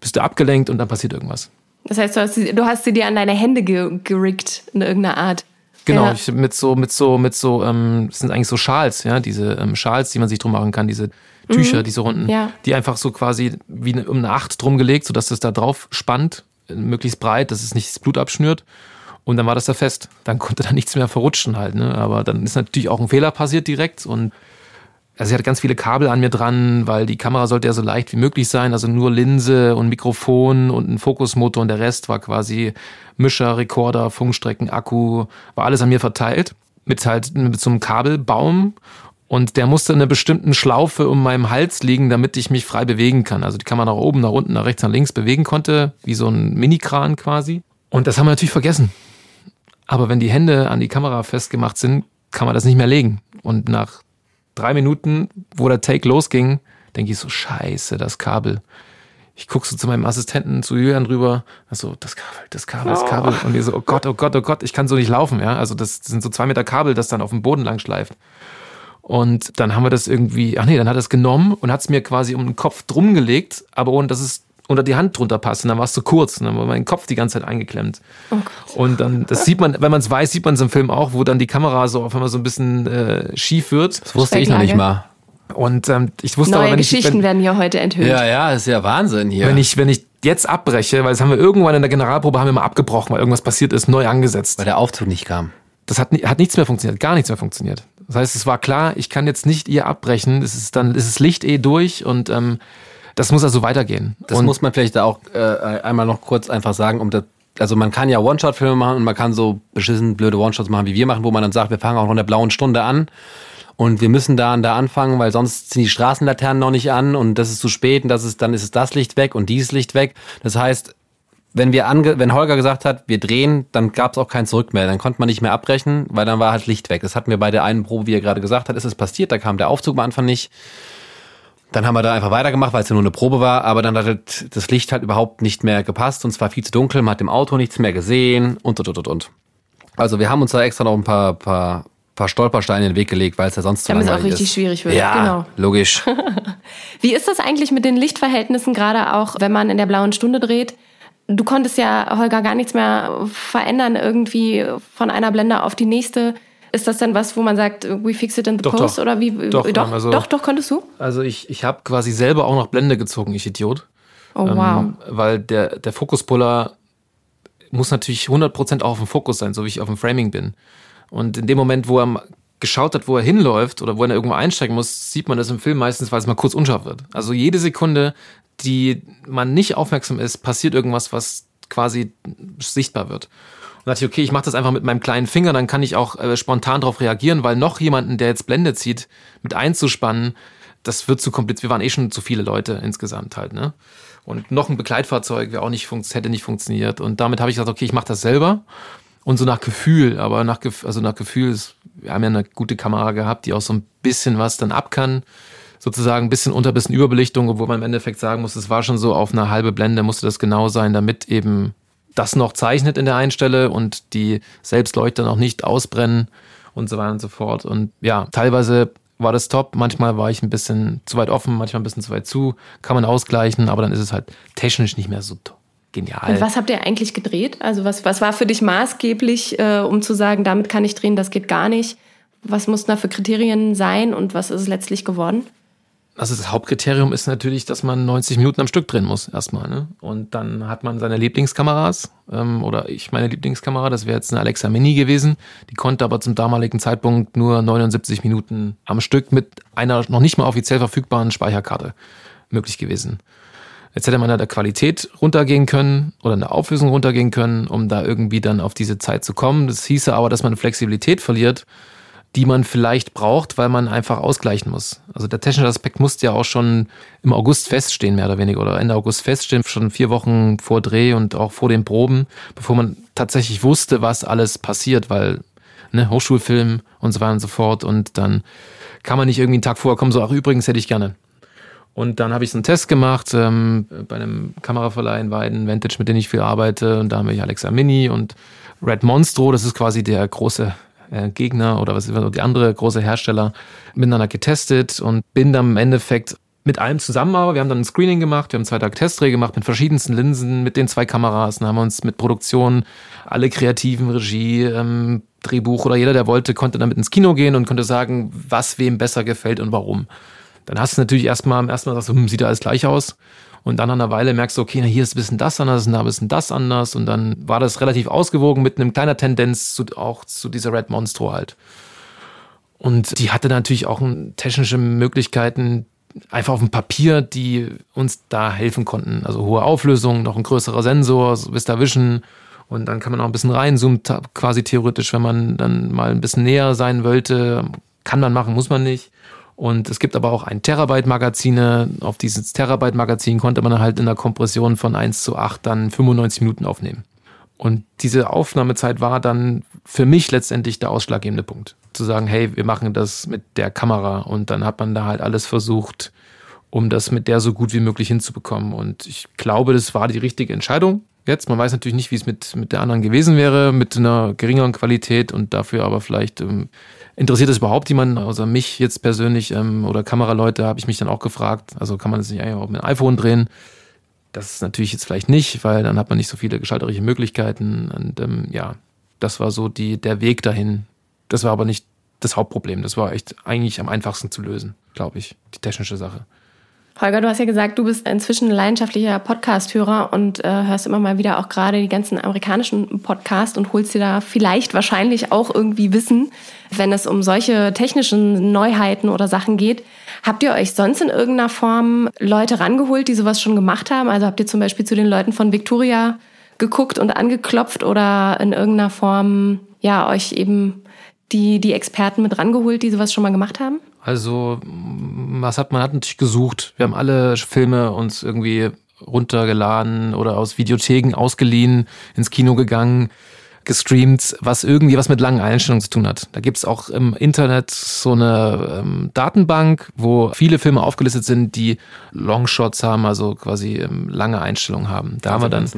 bist du abgelenkt und dann passiert irgendwas. Das heißt, du hast, sie, du hast sie dir an deine Hände ge gerickt in irgendeiner Art. Genau, ja. ich, mit so, mit so, mit so, ähm, das sind eigentlich so Schals, ja, diese ähm, Schals, die man sich drum machen kann, diese Tücher, mhm. diese runden, ja. die einfach so quasi wie eine, um eine Acht drum gelegt, sodass das da drauf spannt, möglichst breit, dass es nicht das Blut abschnürt. Und dann war das da fest. Dann konnte da nichts mehr verrutschen halt, ne? Aber dann ist natürlich auch ein Fehler passiert direkt und also sie hatte ganz viele Kabel an mir dran, weil die Kamera sollte ja so leicht wie möglich sein. Also nur Linse und Mikrofon und ein Fokusmotor und der Rest war quasi Mischer, Rekorder, Funkstrecken, Akku, war alles an mir verteilt. Mit halt mit so einem Kabelbaum. Und der musste in einer bestimmten Schlaufe um meinem Hals liegen, damit ich mich frei bewegen kann. Also die Kamera nach oben, nach unten, nach rechts, nach links bewegen konnte, wie so ein Minikran quasi. Und das haben wir natürlich vergessen. Aber wenn die Hände an die Kamera festgemacht sind, kann man das nicht mehr legen. Und nach drei Minuten, wo der Take losging, denke ich so, scheiße, das Kabel. Ich gucke so zu meinem Assistenten, zu Julian drüber, so, das Kabel, das Kabel, das Kabel. Und wir so, oh Gott, oh Gott, oh Gott, ich kann so nicht laufen, ja. Also das sind so zwei Meter Kabel, das dann auf dem Boden lang schleift. Und dann haben wir das irgendwie, ach nee, dann hat er es genommen und hat es mir quasi um den Kopf drum gelegt, aber ohne dass es unter die Hand drunter passt. Und dann war es zu kurz und dann war mein Kopf die ganze Zeit eingeklemmt. Oh und dann, das sieht man, wenn man es weiß, sieht man es im Film auch, wo dann die Kamera so auf einmal so ein bisschen äh, schief wird. Das wusste ich noch nicht mal. Und ähm, ich wusste Neue aber, wenn Geschichten ich, wenn, werden hier heute enthüllt. Ja, ja, ist ja Wahnsinn hier. Wenn ich, wenn ich jetzt abbreche, weil das haben wir irgendwann in der Generalprobe haben wir mal abgebrochen, weil irgendwas passiert ist, neu angesetzt. Weil der Aufzug nicht kam. Das hat, hat nichts mehr funktioniert, gar nichts mehr funktioniert. Das heißt, es war klar, ich kann jetzt nicht ihr abbrechen. Es ist dann, ist das Licht eh durch und ähm, das muss also weitergehen. Das und muss man vielleicht auch äh, einmal noch kurz einfach sagen, um das also man kann ja One-Shot-Filme machen und man kann so beschissen blöde One-Shots machen, wie wir machen, wo man dann sagt, wir fangen auch noch in der blauen Stunde an und wir müssen da und da anfangen, weil sonst sind die Straßenlaternen noch nicht an und das ist zu spät und das ist, dann ist es das Licht weg und dieses Licht weg. Das heißt, wenn wir ange wenn Holger gesagt hat, wir drehen, dann gab es auch kein Zurück mehr. Dann konnte man nicht mehr abbrechen, weil dann war halt Licht weg. Das hatten wir bei der einen Probe, wie er gerade gesagt hat, ist es passiert, da kam der Aufzug am Anfang nicht. Dann haben wir da einfach weitergemacht, weil es ja nur eine Probe war, aber dann hat das Licht halt überhaupt nicht mehr gepasst und es war viel zu dunkel, man hat im Auto nichts mehr gesehen und und und und. Also wir haben uns da extra noch ein paar, paar, paar Stolpersteine in den Weg gelegt, weil es ja sonst zu Damit langweilig es auch richtig ist. schwierig wird. Ja, Genau. logisch. Wie ist das eigentlich mit den Lichtverhältnissen, gerade auch wenn man in der blauen Stunde dreht? Du konntest ja, Holger, gar nichts mehr verändern, irgendwie von einer Blende auf die nächste. Ist das dann was, wo man sagt, we fix it in the Doch, post? doch. Oder wie? Doch, doch, also- doch, doch, konntest du? Also ich, ich habe quasi selber auch noch Blende gezogen, ich Idiot. Oh, wow. Ähm, weil der, der Fokuspuller muss natürlich 100% auch auf dem Fokus sein, so wie ich auf dem Framing bin. Und in dem Moment, wo er geschaut hat, wo er hinläuft oder wo er irgendwo einsteigen muss, sieht man das im Film meistens, weil es mal kurz unscharf wird. Also jede Sekunde, die man nicht aufmerksam ist, passiert irgendwas, was quasi sichtbar wird. Dachte ich, okay, ich mache das einfach mit meinem kleinen Finger, dann kann ich auch äh, spontan darauf reagieren, weil noch jemanden, der jetzt Blende zieht, mit einzuspannen, das wird zu kompliziert. Wir waren eh schon zu viele Leute insgesamt halt, ne? Und noch ein Begleitfahrzeug wäre auch nicht hätte nicht funktioniert. Und damit habe ich gesagt, okay, ich mache das selber. Und so nach Gefühl, aber nach, also nach Gefühl, ist, wir haben ja eine gute Kamera gehabt, die auch so ein bisschen was dann ab kann. Sozusagen ein bisschen unter, ein bisschen Überbelichtung, obwohl man im Endeffekt sagen muss, es war schon so auf eine halbe Blende, musste das genau sein, damit eben das noch zeichnet in der einen Stelle und die Selbstleuchter noch nicht ausbrennen und so weiter und so fort. Und ja, teilweise war das top, manchmal war ich ein bisschen zu weit offen, manchmal ein bisschen zu weit zu, kann man ausgleichen, aber dann ist es halt technisch nicht mehr so genial. Und was habt ihr eigentlich gedreht? Also was, was war für dich maßgeblich, äh, um zu sagen, damit kann ich drehen, das geht gar nicht? Was mussten da für Kriterien sein und was ist es letztlich geworden? Also das Hauptkriterium ist natürlich, dass man 90 Minuten am Stück drehen muss, erstmal. Ne? Und dann hat man seine Lieblingskameras. Ähm, oder ich meine Lieblingskamera, das wäre jetzt eine Alexa Mini gewesen. Die konnte aber zum damaligen Zeitpunkt nur 79 Minuten am Stück mit einer noch nicht mal offiziell verfügbaren Speicherkarte möglich gewesen. Jetzt hätte man da der Qualität runtergehen können oder eine Auflösung runtergehen können, um da irgendwie dann auf diese Zeit zu kommen. Das hieße aber, dass man Flexibilität verliert, die man vielleicht braucht, weil man einfach ausgleichen muss. Also der technische Aspekt musste ja auch schon im August feststehen, mehr oder weniger, oder Ende August feststehen, schon vier Wochen vor Dreh und auch vor den Proben, bevor man tatsächlich wusste, was alles passiert, weil ne, Hochschulfilm und so weiter und so fort und dann kann man nicht irgendwie einen Tag vorher kommen, so, ach übrigens hätte ich gerne. Und dann habe ich so einen Test gemacht ähm, bei einem Kameraverleih in Weiden, Vantage, mit dem ich viel arbeite. Und da haben wir Alexa Mini und Red Monstro, das ist quasi der große äh, Gegner oder was die andere große Hersteller, miteinander getestet und bin dann im Endeffekt mit allem zusammen aber. Wir haben dann ein Screening gemacht, wir haben zwei Tage Testdreh gemacht mit verschiedensten Linsen, mit den zwei Kameras. Dann haben wir uns mit Produktion, alle kreativen Regie, ähm, Drehbuch oder jeder, der wollte, konnte damit ins Kino gehen und konnte sagen, was wem besser gefällt und warum. Dann hast du natürlich erstmal am ersten Mal sagst du, hm, sieht alles gleich aus. Und dann nach einer Weile merkst du, okay, na, hier ist ein bisschen das anders, und da ein bisschen das anders. Und dann war das relativ ausgewogen mit einem kleiner Tendenz zu, auch zu dieser Red Monstro halt. Und die hatte natürlich auch technische Möglichkeiten, einfach auf dem Papier, die uns da helfen konnten. Also hohe Auflösung, noch ein größerer Sensor, so Vista Vision. Und dann kann man auch ein bisschen reinzoomen, quasi theoretisch, wenn man dann mal ein bisschen näher sein wollte. Kann man machen, muss man nicht. Und es gibt aber auch ein Terabyte-Magazine. Auf dieses Terabyte-Magazin konnte man halt in der Kompression von 1 zu 8 dann 95 Minuten aufnehmen. Und diese Aufnahmezeit war dann für mich letztendlich der ausschlaggebende Punkt. Zu sagen, hey, wir machen das mit der Kamera. Und dann hat man da halt alles versucht, um das mit der so gut wie möglich hinzubekommen. Und ich glaube, das war die richtige Entscheidung. Jetzt, man weiß natürlich nicht, wie es mit, mit der anderen gewesen wäre, mit einer geringeren Qualität und dafür aber vielleicht ähm, interessiert es überhaupt jemanden, außer mich jetzt persönlich ähm, oder Kameraleute, habe ich mich dann auch gefragt. Also kann man das nicht auch mit einem iPhone drehen? Das ist natürlich jetzt vielleicht nicht, weil dann hat man nicht so viele gestalterische Möglichkeiten. Und ähm, ja, das war so die, der Weg dahin. Das war aber nicht das Hauptproblem. Das war echt eigentlich am einfachsten zu lösen, glaube ich, die technische Sache. Holger, du hast ja gesagt, du bist inzwischen ein leidenschaftlicher Podcast-Hörer und äh, hörst immer mal wieder auch gerade die ganzen amerikanischen Podcasts und holst dir da vielleicht wahrscheinlich auch irgendwie Wissen, wenn es um solche technischen Neuheiten oder Sachen geht. Habt ihr euch sonst in irgendeiner Form Leute rangeholt, die sowas schon gemacht haben? Also habt ihr zum Beispiel zu den Leuten von Victoria geguckt und angeklopft oder in irgendeiner Form ja euch eben die, die Experten mit rangeholt, die sowas schon mal gemacht haben? Also, was hat man hat natürlich gesucht. Wir haben alle Filme uns irgendwie runtergeladen oder aus Videotheken ausgeliehen, ins Kino gegangen, gestreamt, was irgendwie was mit langen Einstellungen zu tun hat. Da gibt's auch im Internet so eine ähm, Datenbank, wo viele Filme aufgelistet sind, die Longshots haben, also quasi ähm, lange Einstellungen haben. Da haben wir dann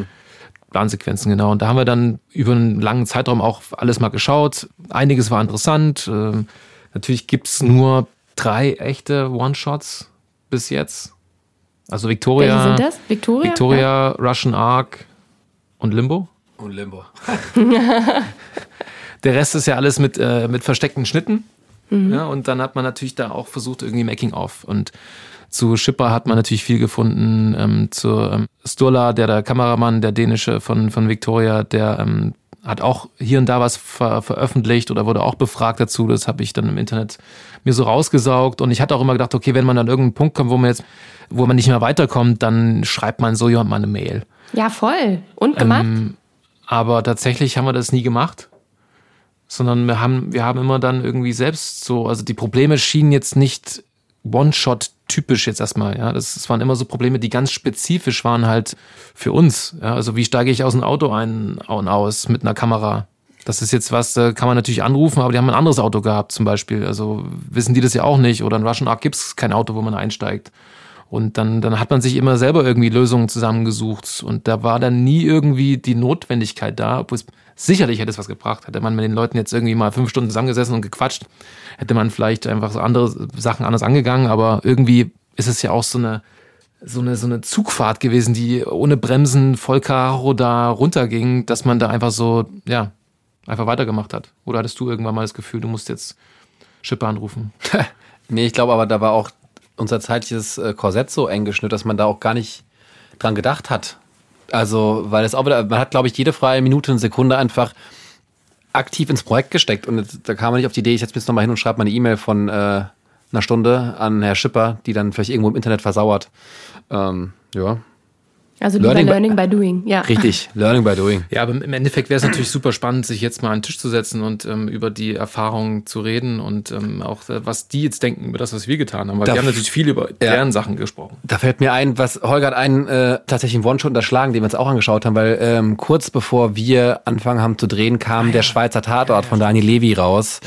Plansequenzen, genau. Und da haben wir dann über einen langen Zeitraum auch alles mal geschaut. Einiges war interessant. Ähm, natürlich gibt's nur drei echte One-Shots bis jetzt. Also Victoria, Welche sind das? Victoria? Victoria, Russian Ark und Limbo. Und Limbo. der Rest ist ja alles mit, äh, mit versteckten Schnitten. Mhm. Ja, und dann hat man natürlich da auch versucht, irgendwie Making-of. Und zu Schipper hat man natürlich viel gefunden. Ähm, zu ähm, Sturla, der der Kameramann, der dänische von, von Victoria, der ähm, hat auch hier und da was ver veröffentlicht oder wurde auch befragt dazu. Das habe ich dann im Internet mir so rausgesaugt. Und ich hatte auch immer gedacht, okay, wenn man an irgendeinen Punkt kommt, wo man jetzt, wo man nicht mehr weiterkommt, dann schreibt man so jemand mal eine Mail. Ja, voll. Und gemacht? Ähm, aber tatsächlich haben wir das nie gemacht. Sondern wir haben, wir haben immer dann irgendwie selbst so, also die Probleme schienen jetzt nicht One-Shot typisch jetzt erstmal. Ja, das, das, waren immer so Probleme, die ganz spezifisch waren halt für uns. Ja, also wie steige ich aus einem Auto ein und aus mit einer Kamera? Das ist jetzt was, da kann man natürlich anrufen, aber die haben ein anderes Auto gehabt zum Beispiel. Also wissen die das ja auch nicht. Oder in Russian Ark gibt es kein Auto, wo man einsteigt. Und dann, dann hat man sich immer selber irgendwie Lösungen zusammengesucht. Und da war dann nie irgendwie die Notwendigkeit da, obwohl es sicherlich hätte es was gebracht. Hätte man mit den Leuten jetzt irgendwie mal fünf Stunden zusammengesessen und gequatscht, hätte man vielleicht einfach so andere Sachen anders angegangen. Aber irgendwie ist es ja auch so eine, so eine, so eine Zugfahrt gewesen, die ohne Bremsen voll Karo da runterging, dass man da einfach so, ja, einfach weitergemacht hat. Oder hattest du irgendwann mal das Gefühl, du musst jetzt Schipper anrufen? nee, ich glaube aber, da war auch unser zeitliches äh, Korsett so eng geschnürt, dass man da auch gar nicht dran gedacht hat. Also, weil es auch wieder, man hat, glaube ich, jede freie Minute und Sekunde einfach aktiv ins Projekt gesteckt. Und da kam man nicht auf die Idee, ich setze mich jetzt nochmal hin und schreibe mal eine E-Mail von äh, einer Stunde an Herr Schipper, die dann vielleicht irgendwo im Internet versauert. Ähm, ja, also Learning, Learning by, by, Doing, ja. Richtig, Learning by Doing. Ja, aber im Endeffekt wäre es natürlich super spannend, sich jetzt mal an den Tisch zu setzen und ähm, über die Erfahrungen zu reden und ähm, auch äh, was die jetzt denken über das, was wir getan haben. Weil da wir haben natürlich viel über deren ja. Sachen gesprochen. Da fällt mir ein, was Holger hat einen äh, tatsächlich einen One-Shot unterschlagen, den wir uns auch angeschaut haben, weil ähm, kurz bevor wir angefangen haben zu drehen, kam ah, der Schweizer Tatort von Dani Levi raus.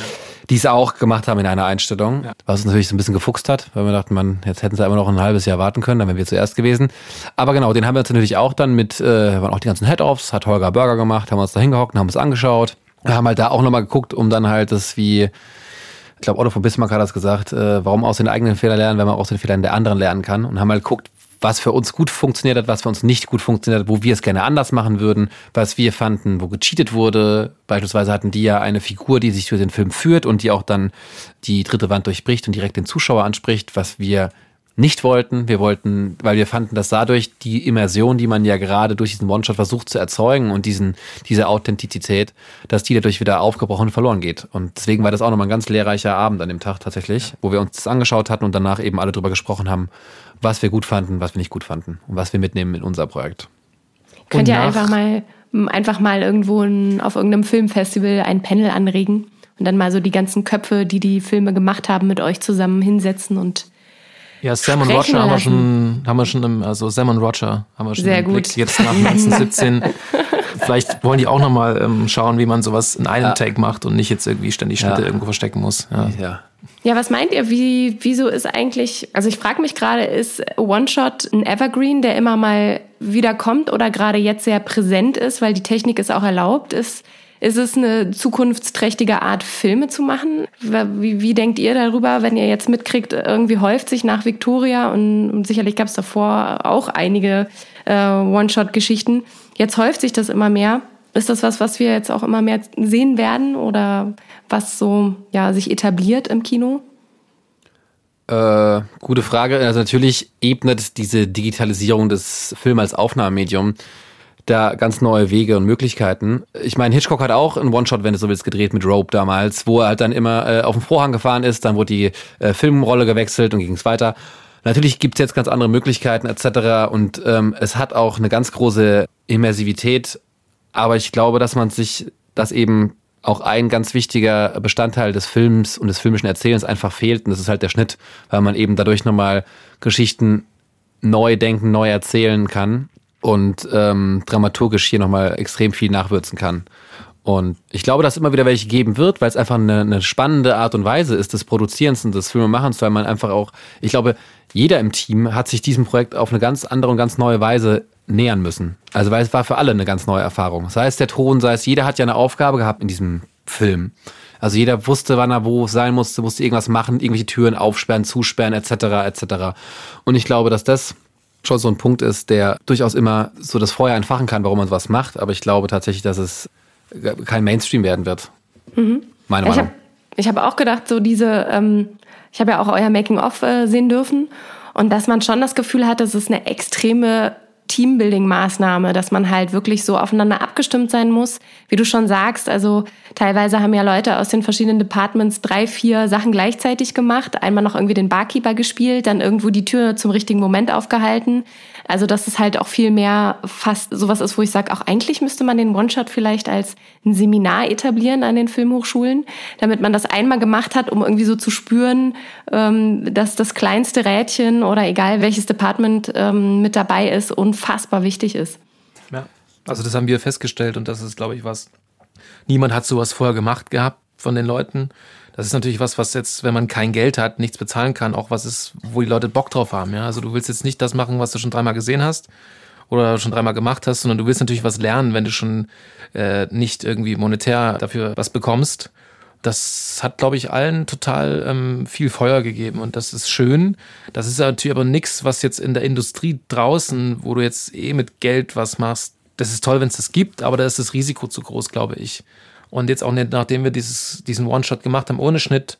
Die es auch gemacht haben in einer Einstellung, ja. was uns natürlich so ein bisschen gefuchst hat, weil wir dachten, man, jetzt hätten sie immer noch ein halbes Jahr warten können, dann wären wir zuerst gewesen. Aber genau, den haben wir uns natürlich auch dann mit, äh, waren auch die ganzen Head-Offs, hat Holger Burger gemacht, haben uns da hingehockt und haben uns angeschaut. Wir haben halt da auch nochmal geguckt, um dann halt das wie, ich glaube Otto von Bismarck hat das gesagt, äh, warum aus den eigenen Fehlern lernen, wenn man aus den Fehlern der anderen lernen kann und haben halt geguckt, was für uns gut funktioniert hat, was für uns nicht gut funktioniert hat, wo wir es gerne anders machen würden, was wir fanden, wo gecheatet wurde. Beispielsweise hatten die ja eine Figur, die sich durch den Film führt und die auch dann die dritte Wand durchbricht und direkt den Zuschauer anspricht, was wir nicht wollten. Wir wollten, weil wir fanden, dass dadurch die Immersion, die man ja gerade durch diesen One-Shot versucht zu erzeugen und diesen, diese Authentizität, dass die dadurch wieder aufgebrochen und verloren geht. Und deswegen war das auch nochmal ein ganz lehrreicher Abend an dem Tag tatsächlich, wo wir uns das angeschaut hatten und danach eben alle drüber gesprochen haben, was wir gut fanden, was wir nicht gut fanden und was wir mitnehmen in unser Projekt. Könnt ihr einfach mal, einfach mal irgendwo ein, auf irgendeinem Filmfestival ein Panel anregen und dann mal so die ganzen Köpfe, die die Filme gemacht haben, mit euch zusammen hinsetzen und ja, Sam und Roger haben wir schon, haben wir schon im, also Sam und Roger haben wir schon Sehr im gut. Blick. Jetzt nach 1917. Vielleicht wollen die auch nochmal ähm, schauen, wie man sowas in einem ja. Take macht und nicht jetzt irgendwie ständig Schnitte ja. irgendwo verstecken muss. Ja. ja. Ja, was meint ihr? Wie, wieso ist eigentlich, also ich frage mich gerade, ist One-Shot ein Evergreen, der immer mal wieder kommt oder gerade jetzt sehr präsent ist, weil die Technik es auch erlaubt? Ist, ist es eine zukunftsträchtige Art, Filme zu machen? Wie, wie denkt ihr darüber, wenn ihr jetzt mitkriegt, irgendwie häuft sich nach Victoria und, und sicherlich gab es davor auch einige äh, One-Shot-Geschichten. Jetzt häuft sich das immer mehr. Ist das was, was wir jetzt auch immer mehr sehen werden oder was so ja, sich etabliert im Kino? Äh, gute Frage. Also natürlich ebnet diese Digitalisierung des Films als Aufnahmemedium da ganz neue Wege und Möglichkeiten. Ich meine, Hitchcock hat auch einen One-Shot, wenn du so willst, gedreht mit Rope damals, wo er halt dann immer äh, auf dem Vorhang gefahren ist, dann wurde die äh, Filmrolle gewechselt und ging es weiter. Natürlich gibt's jetzt ganz andere Möglichkeiten etc. Und ähm, es hat auch eine ganz große Immersivität aber ich glaube, dass man sich, dass eben auch ein ganz wichtiger Bestandteil des Films und des filmischen Erzählens einfach fehlt. Und das ist halt der Schnitt, weil man eben dadurch nochmal Geschichten neu denken, neu erzählen kann und ähm, dramaturgisch hier nochmal extrem viel nachwürzen kann. Und ich glaube, dass es immer wieder welche geben wird, weil es einfach eine, eine spannende Art und Weise ist des Produzierens und des Filmemachens, weil man einfach auch, ich glaube, jeder im Team hat sich diesem Projekt auf eine ganz andere und ganz neue Weise nähern müssen. Also weil es war für alle eine ganz neue Erfahrung. Sei es der Ton, sei es jeder hat ja eine Aufgabe gehabt in diesem Film. Also jeder wusste, wann er wo sein musste, musste irgendwas machen, irgendwelche Türen aufsperren, zusperren, etc. etc. Und ich glaube, dass das schon so ein Punkt ist, der durchaus immer so das Feuer entfachen kann, warum man sowas macht. Aber ich glaube tatsächlich, dass es kein Mainstream werden wird. Mhm. Meine Meinung. Ich habe hab auch gedacht, so diese, ähm, ich habe ja auch euer Making-of äh, sehen dürfen und dass man schon das Gefühl hat, es ist eine extreme Teambuilding-Maßnahme, dass man halt wirklich so aufeinander abgestimmt sein muss. Wie du schon sagst, also teilweise haben ja Leute aus den verschiedenen Departments drei, vier Sachen gleichzeitig gemacht. Einmal noch irgendwie den Barkeeper gespielt, dann irgendwo die Tür zum richtigen Moment aufgehalten. Also dass es halt auch viel mehr fast sowas ist, wo ich sage, auch eigentlich müsste man den One-Shot vielleicht als ein Seminar etablieren an den Filmhochschulen, damit man das einmal gemacht hat, um irgendwie so zu spüren, ähm, dass das kleinste Rädchen oder egal welches Department ähm, mit dabei ist, unfassbar wichtig ist. Ja, also das haben wir festgestellt und das ist, glaube ich, was. Niemand hat sowas vorher gemacht gehabt von den Leuten. Das ist natürlich was, was jetzt, wenn man kein Geld hat, nichts bezahlen kann, auch was ist, wo die Leute Bock drauf haben. Ja? Also du willst jetzt nicht das machen, was du schon dreimal gesehen hast oder schon dreimal gemacht hast, sondern du willst natürlich was lernen, wenn du schon äh, nicht irgendwie monetär dafür was bekommst. Das hat, glaube ich, allen total ähm, viel Feuer gegeben und das ist schön. Das ist natürlich aber nichts, was jetzt in der Industrie draußen, wo du jetzt eh mit Geld was machst. Das ist toll, wenn es das gibt, aber da ist das Risiko zu groß, glaube ich. Und jetzt auch nicht, nachdem wir dieses, diesen One-Shot gemacht haben ohne Schnitt,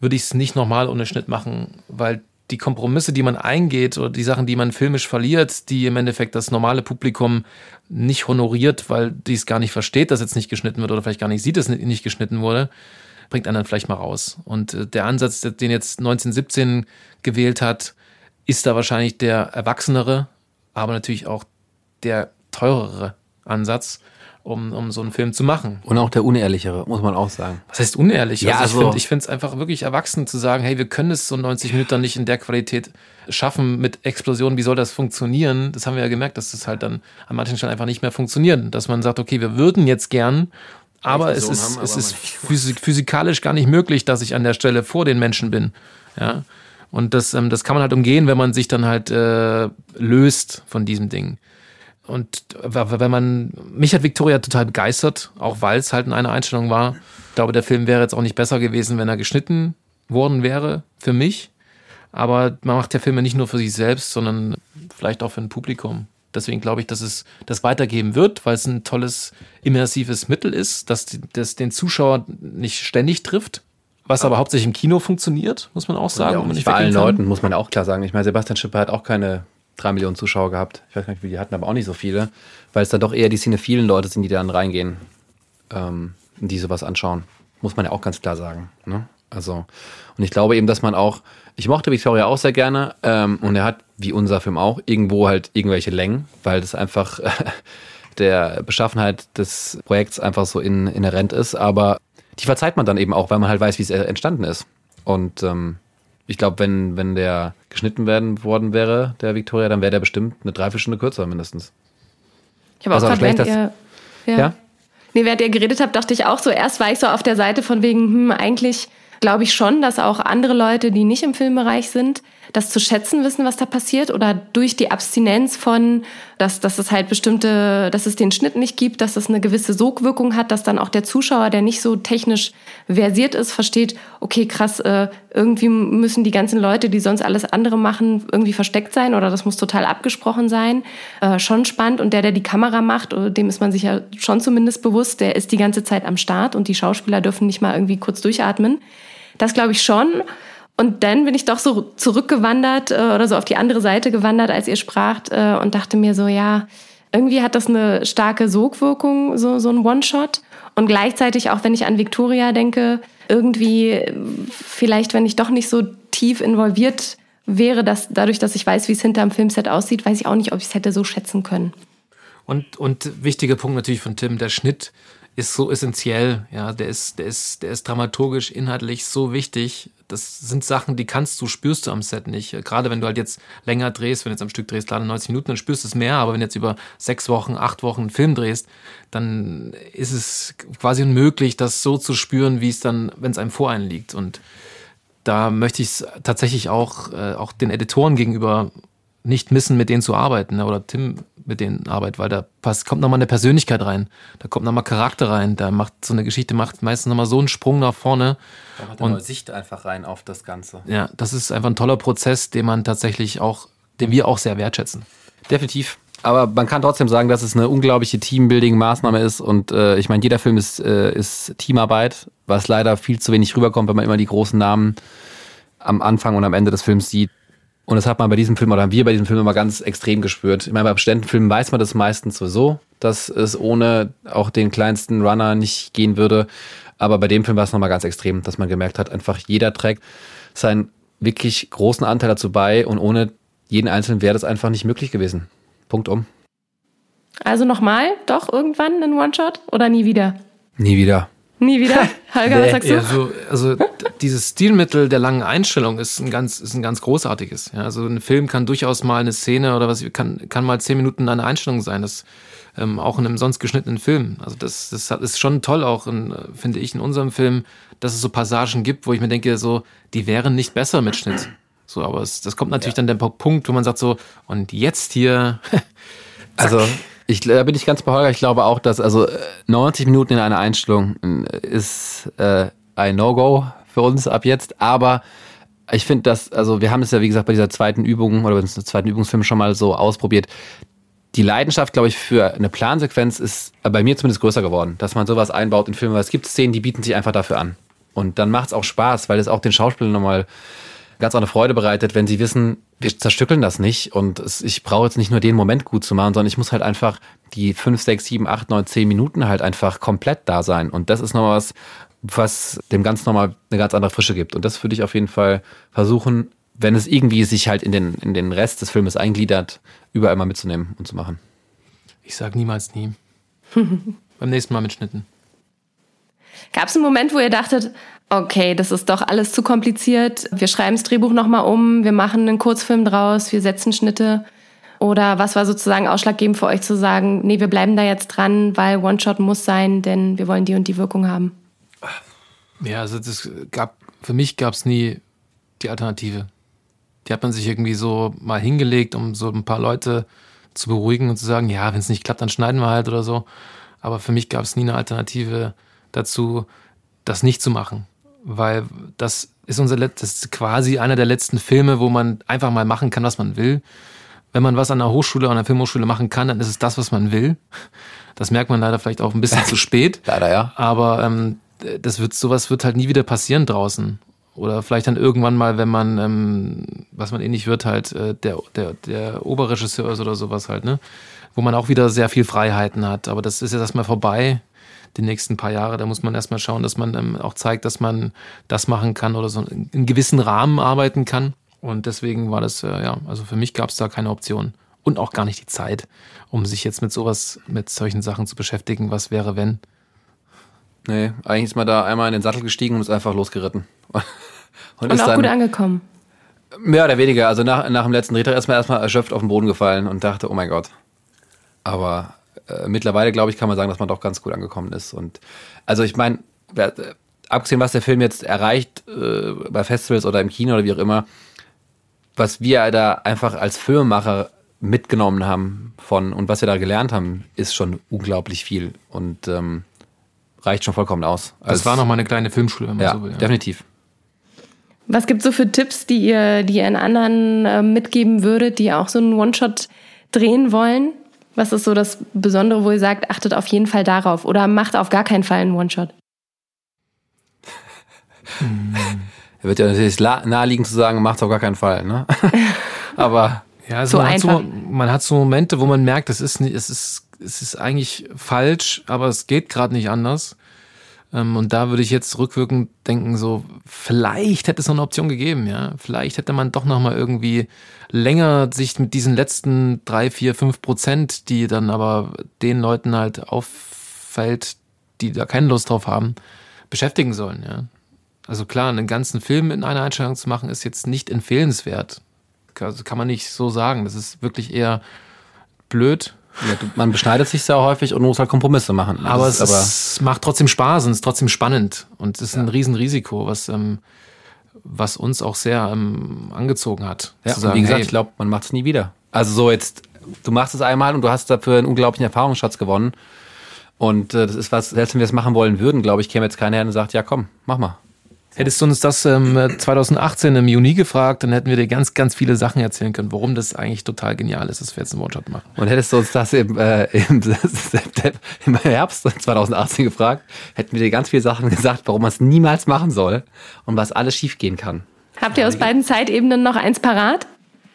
würde ich es nicht nochmal ohne Schnitt machen, weil die Kompromisse, die man eingeht oder die Sachen, die man filmisch verliert, die im Endeffekt das normale Publikum nicht honoriert, weil die es gar nicht versteht, dass jetzt nicht geschnitten wird oder vielleicht gar nicht sieht, dass nicht geschnitten wurde, bringt einen dann vielleicht mal raus. Und äh, der Ansatz, den jetzt 1917 gewählt hat, ist da wahrscheinlich der erwachsenere, aber natürlich auch der teurere Ansatz um, um so einen Film zu machen. Und auch der unehrlichere, muss man auch sagen. Was heißt unehrlich? Ja, also, also ich finde es einfach wirklich erwachsen zu sagen, hey, wir können es so 90 Minuten nicht in der Qualität schaffen mit Explosionen. Wie soll das funktionieren? Das haben wir ja gemerkt, dass das halt dann an manchen Stellen einfach nicht mehr funktioniert. Dass man sagt, okay, wir würden jetzt gern, aber es ist, haben, es ist physik physikalisch gar nicht möglich, dass ich an der Stelle vor den Menschen bin. Ja. Und das, ähm, das kann man halt umgehen, wenn man sich dann halt äh, löst von diesem Ding. Und wenn man, mich hat Victoria total begeistert, auch weil es halt in einer Einstellung war. Ich glaube, der Film wäre jetzt auch nicht besser gewesen, wenn er geschnitten worden wäre, für mich. Aber man macht ja Filme nicht nur für sich selbst, sondern vielleicht auch für ein Publikum. Deswegen glaube ich, dass es das weitergeben wird, weil es ein tolles immersives Mittel ist, das, das den Zuschauer nicht ständig trifft, was aber hauptsächlich im Kino funktioniert, muss man auch sagen. Ja, und nicht bei allen kann. Leuten, muss man auch klar sagen. Ich meine, Sebastian Schipper hat auch keine drei Millionen Zuschauer gehabt. Ich weiß gar nicht, wie die hatten, aber auch nicht so viele, weil es dann doch eher die Szene vielen Leute sind, die dann reingehen ähm, die sowas anschauen. Muss man ja auch ganz klar sagen. Ne? Also, und ich glaube eben, dass man auch, ich mochte Victoria auch sehr gerne ähm, und er hat, wie unser Film auch, irgendwo halt irgendwelche Längen, weil das einfach äh, der Beschaffenheit des Projekts einfach so in, inhärent ist, aber die verzeiht man dann eben auch, weil man halt weiß, wie es entstanden ist. Und ähm, ich glaube, wenn, wenn der geschnitten werden worden wäre, der Victoria, dann wäre der bestimmt eine Dreiviertelstunde kürzer mindestens. Ich habe auch gerade, während ihr, ja. ja? Nee, während ihr geredet habt, dachte ich auch so, erst war ich so auf der Seite von wegen, hm, eigentlich glaube ich schon, dass auch andere Leute, die nicht im Filmbereich sind, das zu schätzen wissen, was da passiert oder durch die Abstinenz von, dass, dass es halt bestimmte, dass es den Schnitt nicht gibt, dass es eine gewisse Sogwirkung hat, dass dann auch der Zuschauer, der nicht so technisch versiert ist, versteht, okay, krass, äh, irgendwie müssen die ganzen Leute, die sonst alles andere machen, irgendwie versteckt sein oder das muss total abgesprochen sein. Äh, schon spannend. Und der, der die Kamera macht, äh, dem ist man sich ja schon zumindest bewusst, der ist die ganze Zeit am Start und die Schauspieler dürfen nicht mal irgendwie kurz durchatmen. Das glaube ich schon. Und dann bin ich doch so zurückgewandert äh, oder so auf die andere Seite gewandert, als ihr spracht äh, und dachte mir so, ja, irgendwie hat das eine starke Sogwirkung, so, so ein One-Shot. Und gleichzeitig auch, wenn ich an Victoria denke, irgendwie vielleicht, wenn ich doch nicht so tief involviert wäre, dass dadurch, dass ich weiß, wie es hinterm Filmset aussieht, weiß ich auch nicht, ob ich es hätte so schätzen können. Und, und wichtiger Punkt natürlich von Tim, der Schnitt ist so essentiell, ja, der ist, der ist, der ist dramaturgisch, inhaltlich so wichtig. Das sind Sachen, die kannst du, spürst du am Set nicht. Gerade wenn du halt jetzt länger drehst, wenn du jetzt am Stück drehst, gerade 90 Minuten, dann spürst du es mehr, aber wenn du jetzt über sechs Wochen, acht Wochen einen Film drehst, dann ist es quasi unmöglich, das so zu spüren, wie es dann, wenn es einem vor einen liegt. Und da möchte ich es tatsächlich auch, äh, auch den Editoren gegenüber nicht missen, mit denen zu arbeiten ne? oder Tim mit denen arbeitet, weil da passt, kommt nochmal eine Persönlichkeit rein, da kommt nochmal Charakter rein, da macht so eine Geschichte macht meistens nochmal so einen Sprung nach vorne. Da hat eine Sicht einfach rein auf das Ganze. Ja, das ist einfach ein toller Prozess, den man tatsächlich auch, den wir auch sehr wertschätzen. Definitiv. aber man kann trotzdem sagen, dass es eine unglaubliche Teambuilding-Maßnahme ist. Und äh, ich meine, jeder Film ist, äh, ist Teamarbeit, was leider viel zu wenig rüberkommt, wenn man immer die großen Namen am Anfang und am Ende des Films sieht. Und das hat man bei diesem Film oder haben wir bei diesem Film immer ganz extrem gespürt. Ich meine, bei bestimmten Filmen weiß man das meistens sowieso, dass es ohne auch den kleinsten Runner nicht gehen würde. Aber bei dem Film war es nochmal ganz extrem, dass man gemerkt hat, einfach jeder trägt seinen wirklich großen Anteil dazu bei und ohne jeden Einzelnen wäre das einfach nicht möglich gewesen. Punkt um. Also nochmal, doch irgendwann ein One-Shot oder nie wieder? Nie wieder. Nie wieder? Holger, nee. was sagst du? Ja, so, also dieses Stilmittel der langen Einstellung ist ein ganz, ist ein ganz großartiges. Ja, also ein Film kann durchaus mal eine Szene oder was kann, kann mal zehn Minuten eine Einstellung sein. Das ähm, auch in einem sonst geschnittenen Film. Also das, das ist schon toll auch, in, finde ich, in unserem Film, dass es so Passagen gibt, wo ich mir denke, so die wären nicht besser mit Schnitt. So, aber es, das kommt natürlich ja. dann der Punkt, wo man sagt so und jetzt hier. also ich, da bin ich ganz bei. Ich glaube auch, dass also 90 äh, Minuten in einer Einstellung äh, ist äh, ein No-Go für uns ab jetzt. Aber ich finde dass, also wir haben es ja, wie gesagt, bei dieser zweiten Übung oder bei dem zweiten Übungsfilm schon mal so ausprobiert. Die Leidenschaft, glaube ich, für eine Plansequenz ist bei mir zumindest größer geworden, dass man sowas einbaut in Filme, weil es gibt Szenen, die bieten sich einfach dafür an. Und dann macht es auch Spaß, weil es auch den Schauspielern nochmal ganz andere Freude bereitet, wenn sie wissen, wir zerstückeln das nicht und es, ich brauche jetzt nicht nur den Moment gut zu machen, sondern ich muss halt einfach die 5, 6, 7, 8, 9, 10 Minuten halt einfach komplett da sein. Und das ist noch was, was dem ganz nochmal eine ganz andere Frische gibt. Und das würde ich auf jeden Fall versuchen, wenn es irgendwie sich halt in den, in den Rest des Filmes eingliedert, überall mal mitzunehmen und zu machen. Ich sage niemals nie. Beim nächsten Mal mit Schnitten. Gab es einen Moment, wo ihr dachtet, okay, das ist doch alles zu kompliziert, wir schreiben das Drehbuch nochmal um, wir machen einen Kurzfilm draus, wir setzen Schnitte? Oder was war sozusagen ausschlaggebend für euch zu sagen, nee, wir bleiben da jetzt dran, weil One-Shot muss sein, denn wir wollen die und die Wirkung haben? Ja, also das gab, für mich gab es nie die Alternative. Die hat man sich irgendwie so mal hingelegt, um so ein paar Leute zu beruhigen und zu sagen, ja, wenn es nicht klappt, dann schneiden wir halt oder so. Aber für mich gab es nie eine Alternative dazu, das nicht zu machen. Weil das ist unser das ist quasi einer der letzten Filme, wo man einfach mal machen kann, was man will. Wenn man was an der Hochschule, an der Filmhochschule machen kann, dann ist es das, was man will. Das merkt man leider vielleicht auch ein bisschen zu spät. Leider, ja. Aber ähm, das wird, sowas wird halt nie wieder passieren draußen. Oder vielleicht dann irgendwann mal, wenn man, ähm, was man ähnlich wird, halt äh, der, der, der Oberregisseur ist oder sowas halt, ne? Wo man auch wieder sehr viel Freiheiten hat. Aber das ist jetzt erstmal vorbei, die nächsten paar Jahre. Da muss man erstmal schauen, dass man ähm, auch zeigt, dass man das machen kann oder so in gewissen Rahmen arbeiten kann. Und deswegen war das, äh, ja, also für mich gab es da keine Option. Und auch gar nicht die Zeit, um sich jetzt mit sowas, mit solchen Sachen zu beschäftigen. Was wäre, wenn? Nee, eigentlich ist man da einmal in den Sattel gestiegen und ist einfach losgeritten. Und, und auch dann, gut angekommen. Mehr oder weniger. Also nach, nach dem letzten Drehtag ist man erstmal erschöpft auf den Boden gefallen und dachte, oh mein Gott. Aber äh, mittlerweile, glaube ich, kann man sagen, dass man doch ganz gut angekommen ist. Und also ich meine, äh, abgesehen, was der Film jetzt erreicht, äh, bei Festivals oder im Kino oder wie auch immer, was wir da einfach als Filmemacher mitgenommen haben von und was wir da gelernt haben, ist schon unglaublich viel und ähm, reicht schon vollkommen aus. Also das war noch mal eine kleine Filmschule, wenn man ja, so will. Ja. Definitiv. Was gibt es so für Tipps, die ihr, die ihr in anderen äh, mitgeben würdet, die auch so einen One-Shot drehen wollen? Was ist so das Besondere, wo ihr sagt, achtet auf jeden Fall darauf oder macht auf gar keinen Fall einen One-Shot? Er wird ja natürlich naheliegend zu sagen, macht auf gar keinen Fall, ne? Aber ja, also so man, einfach. Hat so, man hat so Momente, wo man merkt, es ist, es ist, es ist eigentlich falsch, aber es geht gerade nicht anders. Ähm, und da würde ich jetzt rückwirkend denken, so, vielleicht hätte es noch eine Option gegeben, ja. Vielleicht hätte man doch noch mal irgendwie länger sich mit diesen letzten drei, vier, fünf Prozent, die dann aber den Leuten halt auffällt, die da keine Lust drauf haben, beschäftigen sollen, ja. Also klar, einen ganzen Film in einer Einstellung zu machen, ist jetzt nicht empfehlenswert. Also kann man nicht so sagen. Das ist wirklich eher blöd, ja, man beschneidet sich sehr häufig und muss halt Kompromisse machen. Aber es, aber es, macht trotzdem Spaß und es ist trotzdem spannend. Und es ist ja. ein Riesenrisiko, was, ähm, was uns auch sehr ähm, angezogen hat. Ja, sagen, wie gesagt, hey, ich glaube, man macht es nie wieder. Also so jetzt, du machst es einmal und du hast dafür einen unglaublichen Erfahrungsschatz gewonnen. Und äh, das ist was, selbst wenn wir es machen wollen würden, glaube ich, käme jetzt keiner her und sagt, ja komm, mach mal. Hättest du uns das ähm, 2018 im Juni gefragt, dann hätten wir dir ganz, ganz viele Sachen erzählen können, warum das eigentlich total genial ist, dass wir jetzt einen One-Shot machen. Und hättest du uns das im, äh, im, im Herbst 2018 gefragt, hätten wir dir ganz viele Sachen gesagt, warum man es niemals machen soll und was alles schiefgehen kann. Habt ihr aus beiden Zeitebenen noch eins parat?